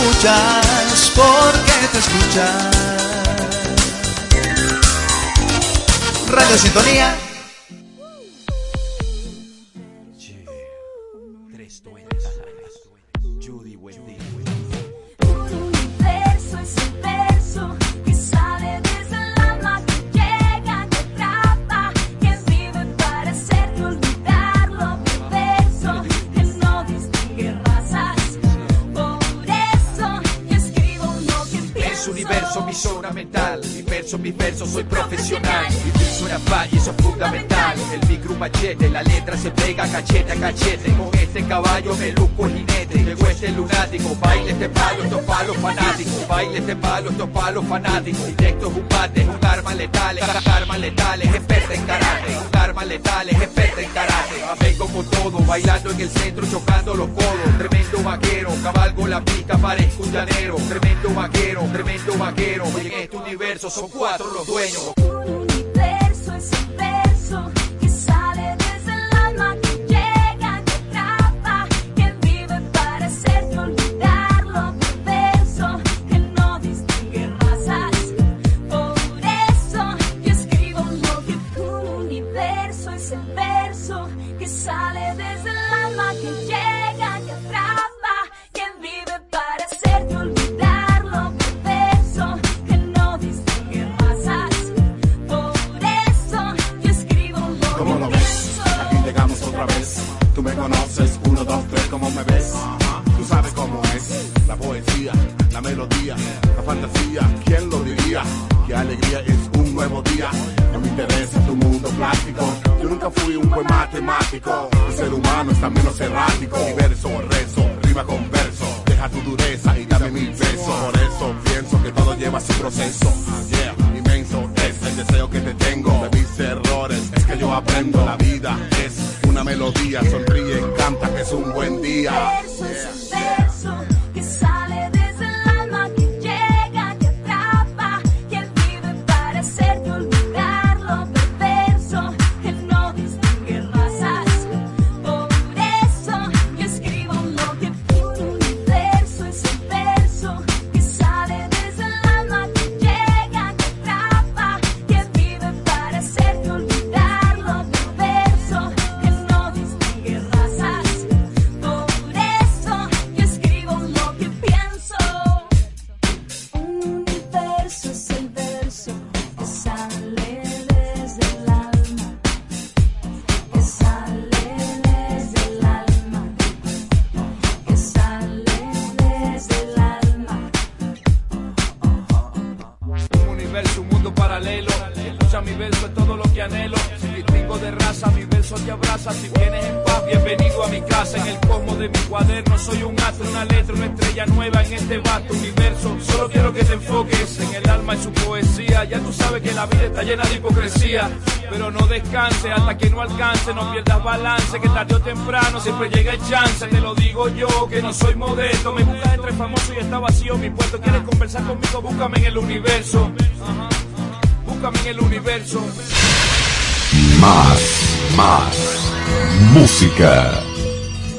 Escuchas, porque te escuchas. Radio Sintonía. Son cuatro dueños. Un universo es el verso que sale desde el alma que llega, que capa, que vive para olvidarlo Un universo que no distingue razas, por eso yo escribo lo que un universo es el verso que sale desde el alma que llega. es un nuevo día. No me interesa tu mundo plástico. Yo nunca fui un buen matemático. El ser humano está menos errático. Diverso, rezo, rima con verso. Deja tu dureza y dame mi beso. Por eso pienso que todo lleva su proceso. Yeah, inmenso es el deseo que te tengo. De mis errores es que yo aprendo. La vida es una melodía. Sonríe, canta que es un buen día.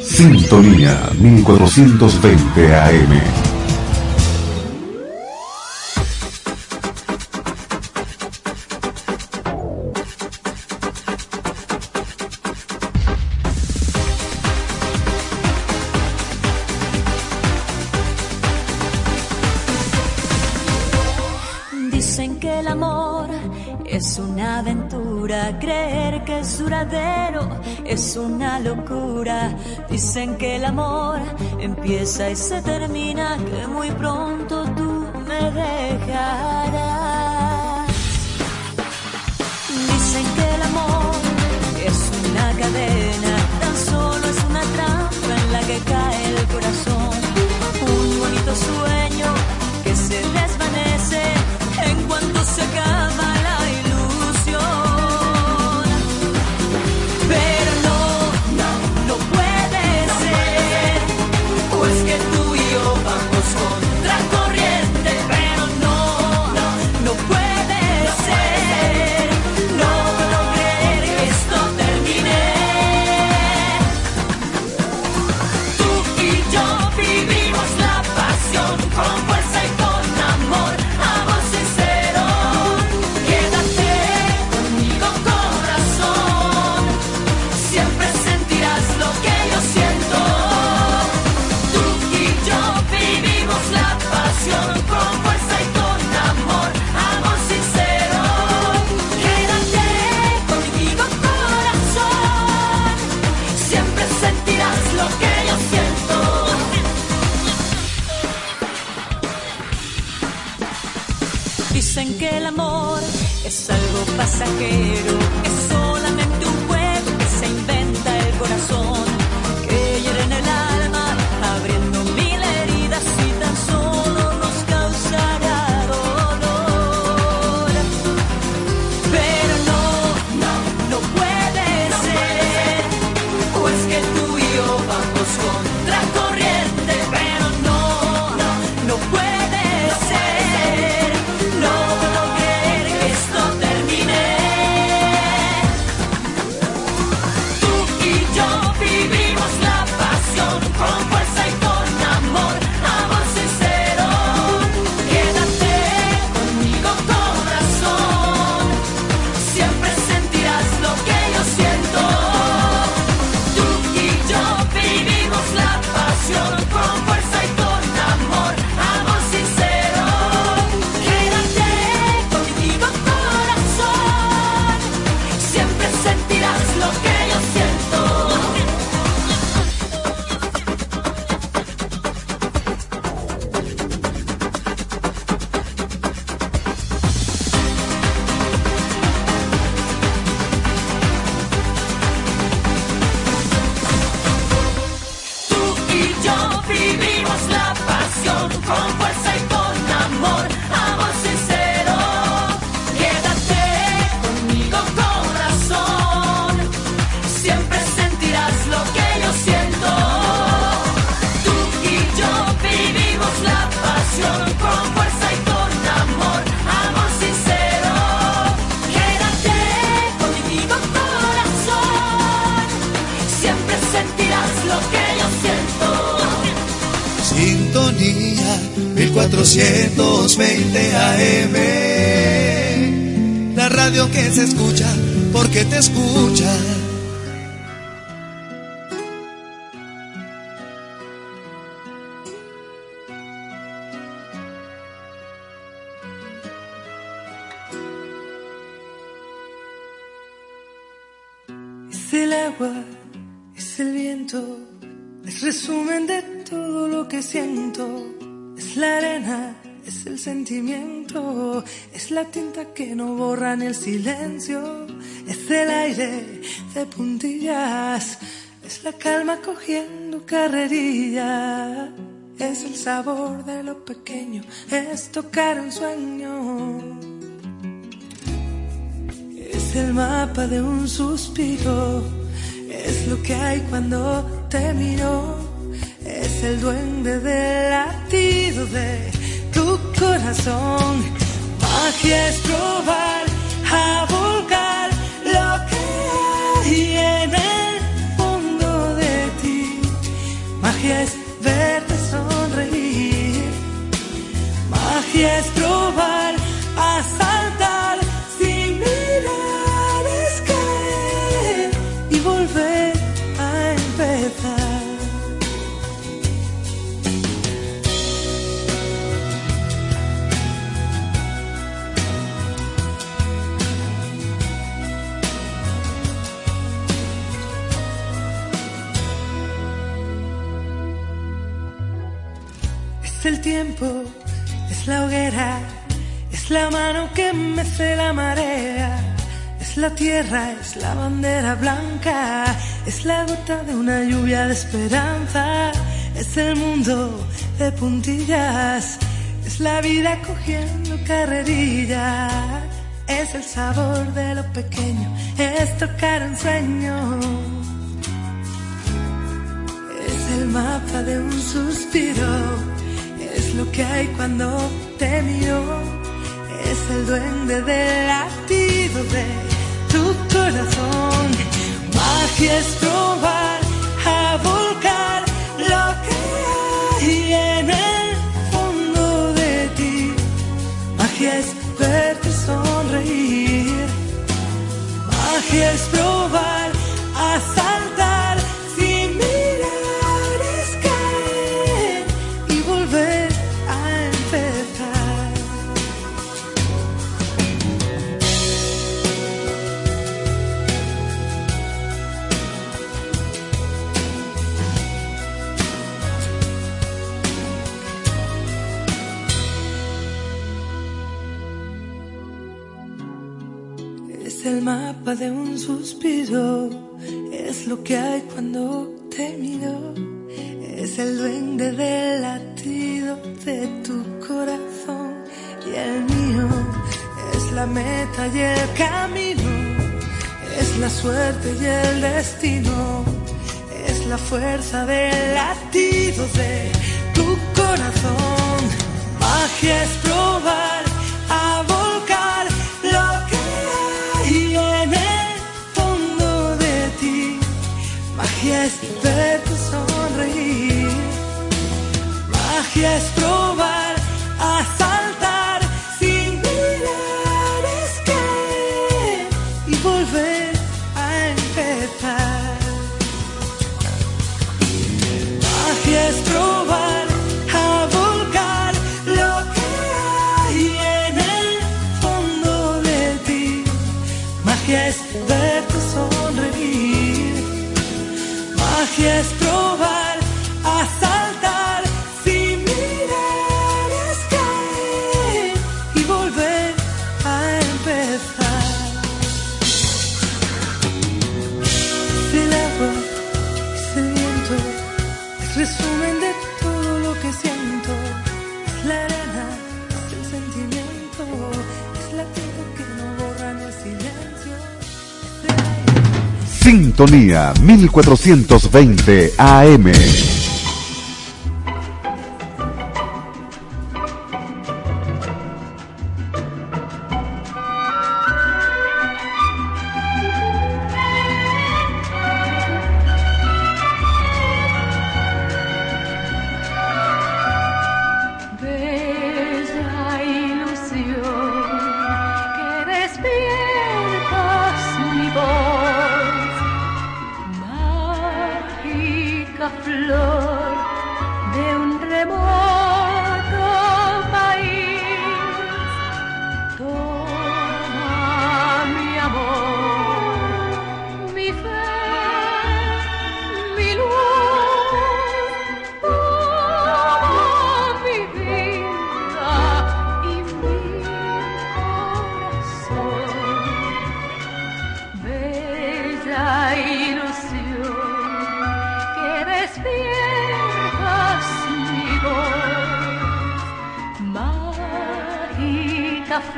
Sintonía 1420 AM. es pasajero, que no borra ni el silencio. Es el aire de puntillas, es la calma cogiendo carrerilla. Es el sabor de lo pequeño, es tocar un sueño. Es el mapa de un suspiro, es lo que hay cuando te miro, es el duende del latido de tu corazón. Magia es probar a volcar lo que hay en el fondo de ti. Magia es verte sonreír. Magia es el tiempo, es la hoguera, es la mano que mece la marea, es la tierra, es la bandera blanca, es la gota de una lluvia de esperanza, es el mundo de puntillas, es la vida cogiendo carrerilla, es el sabor de lo pequeño, es tocar un sueño. Es el mapa de un suspiro, es lo que hay cuando te miro, es el duende del latido de tu corazón. Magia es probar a volcar lo que hay en el fondo de ti. Magia es verte sonreír. Magia es probar a saltar el mapa de un suspiro, es lo que hay cuando te miro, es el duende del latido de tu corazón. Y el mío, es la meta y el camino, es la suerte y el destino, es la fuerza del latido de tu corazón. Magia es probar a Magia es verte sonreír. Magia es probar a saltar Sintonía 1420 AM.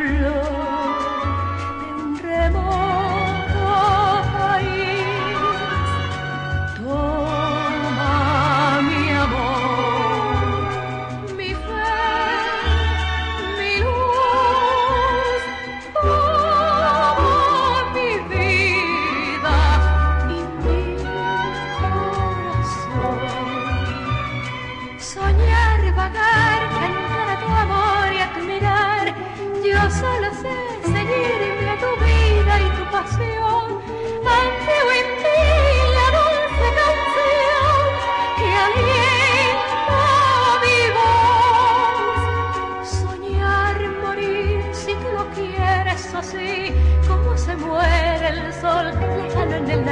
love.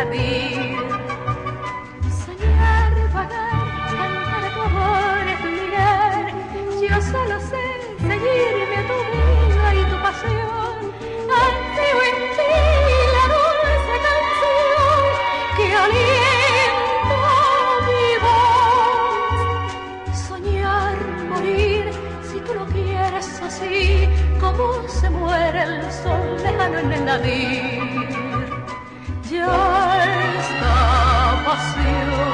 Soñar, vagar, cantar a tu mirar, yo solo sé seguirme a tu vida y tu pasión. Antiguo en ti la dulce canción que alienta mi voz. Soñar, morir, si tú lo quieres así, como se muere el sol lejano en el navío. Pasión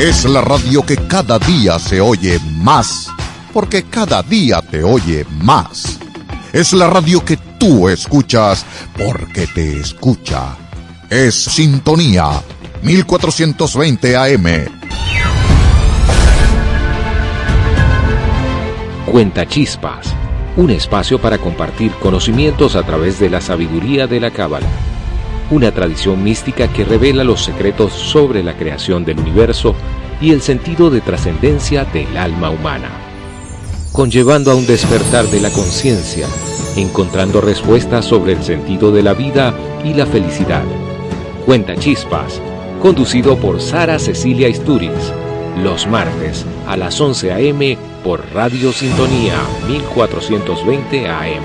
Es la radio que cada día se oye más, porque cada día te oye más. Es la radio que tú escuchas, porque te escucha. Es Sintonía 1420 AM. Cuenta Chispas, un espacio para compartir conocimientos a través de la sabiduría de la Cábala, una tradición mística que revela los secretos sobre la creación del universo y el sentido de trascendencia del alma humana, conllevando a un despertar de la conciencia, encontrando respuestas sobre el sentido de la vida y la felicidad. Cuenta Chispas, conducido por Sara Cecilia Isturiz, los martes a las 11 a.m. por Radio Sintonía 1420 AM.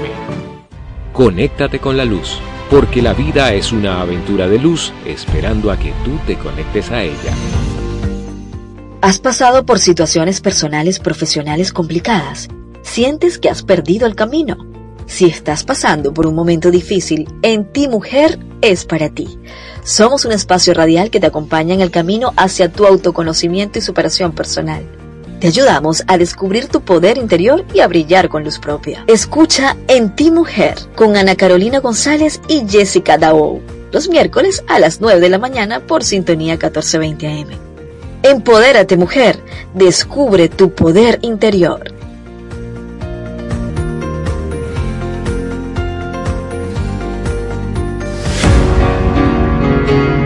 Conéctate con la luz, porque la vida es una aventura de luz esperando a que tú te conectes a ella. ¿Has pasado por situaciones personales profesionales complicadas? ¿Sientes que has perdido el camino? Si estás pasando por un momento difícil, En Ti Mujer es para ti. Somos un espacio radial que te acompaña en el camino hacia tu autoconocimiento y superación personal. Te ayudamos a descubrir tu poder interior y a brillar con luz propia. Escucha En Ti Mujer con Ana Carolina González y Jessica Dao. Los miércoles a las 9 de la mañana por Sintonía 1420 AM. Empodérate mujer, descubre tu poder interior.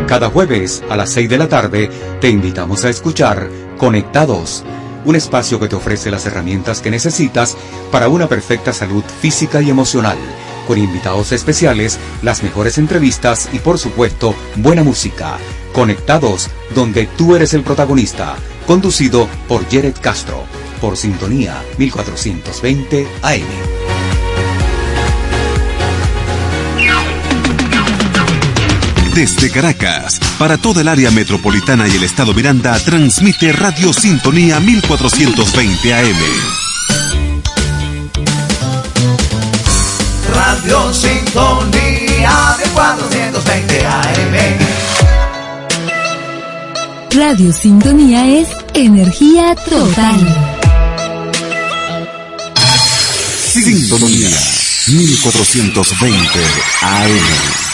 Cada jueves a las 6 de la tarde te invitamos a escuchar Conectados, un espacio que te ofrece las herramientas que necesitas para una perfecta salud física y emocional, con invitados especiales, las mejores entrevistas y por supuesto buena música. Conectados, donde tú eres el protagonista, conducido por Jared Castro, por Sintonía 1420 AM. Desde Caracas, para toda el área metropolitana y el estado Miranda, transmite Radio Sintonía 1420 AM. Radio Sintonía de 420 AM. Radio Sintonía es energía total. Sintonía 1420 AM.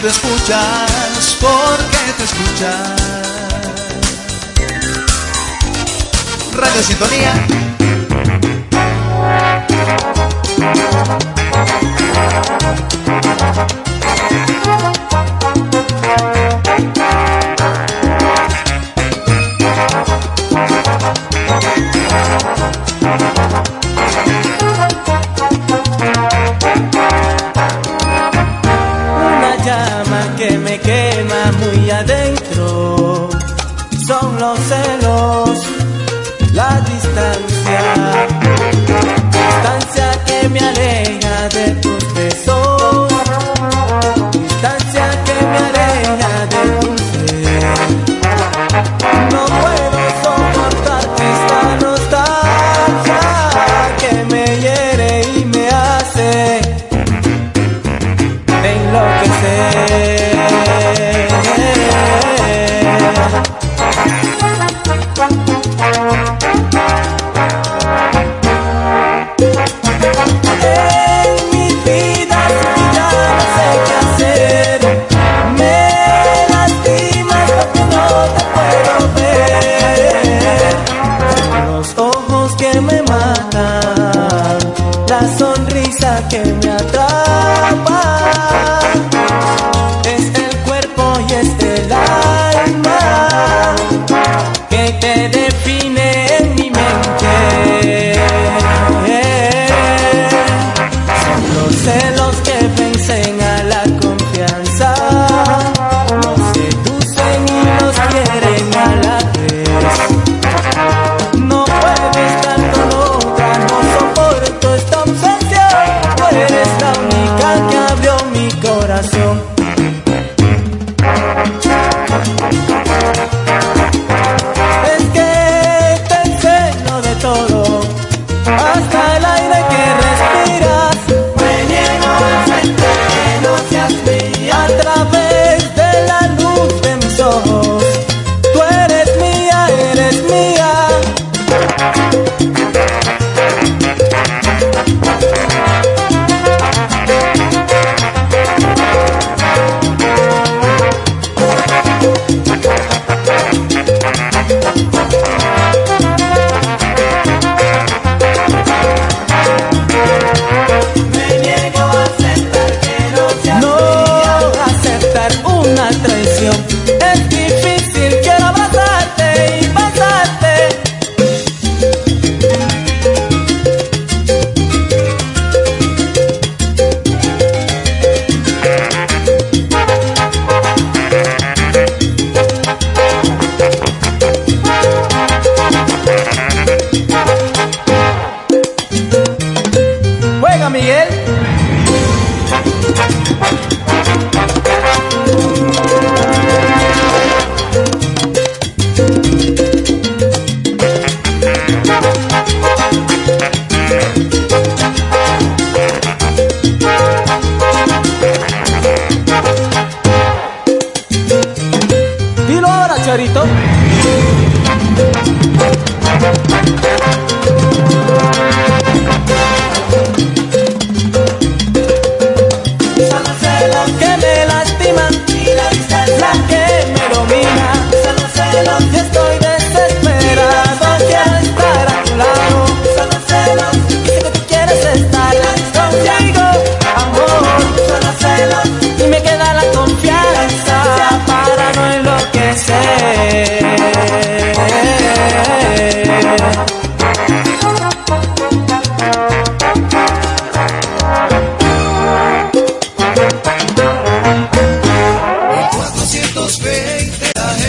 35. La radio que tú escuchas, escuchas, porque te escuchas. Radio Sintonía.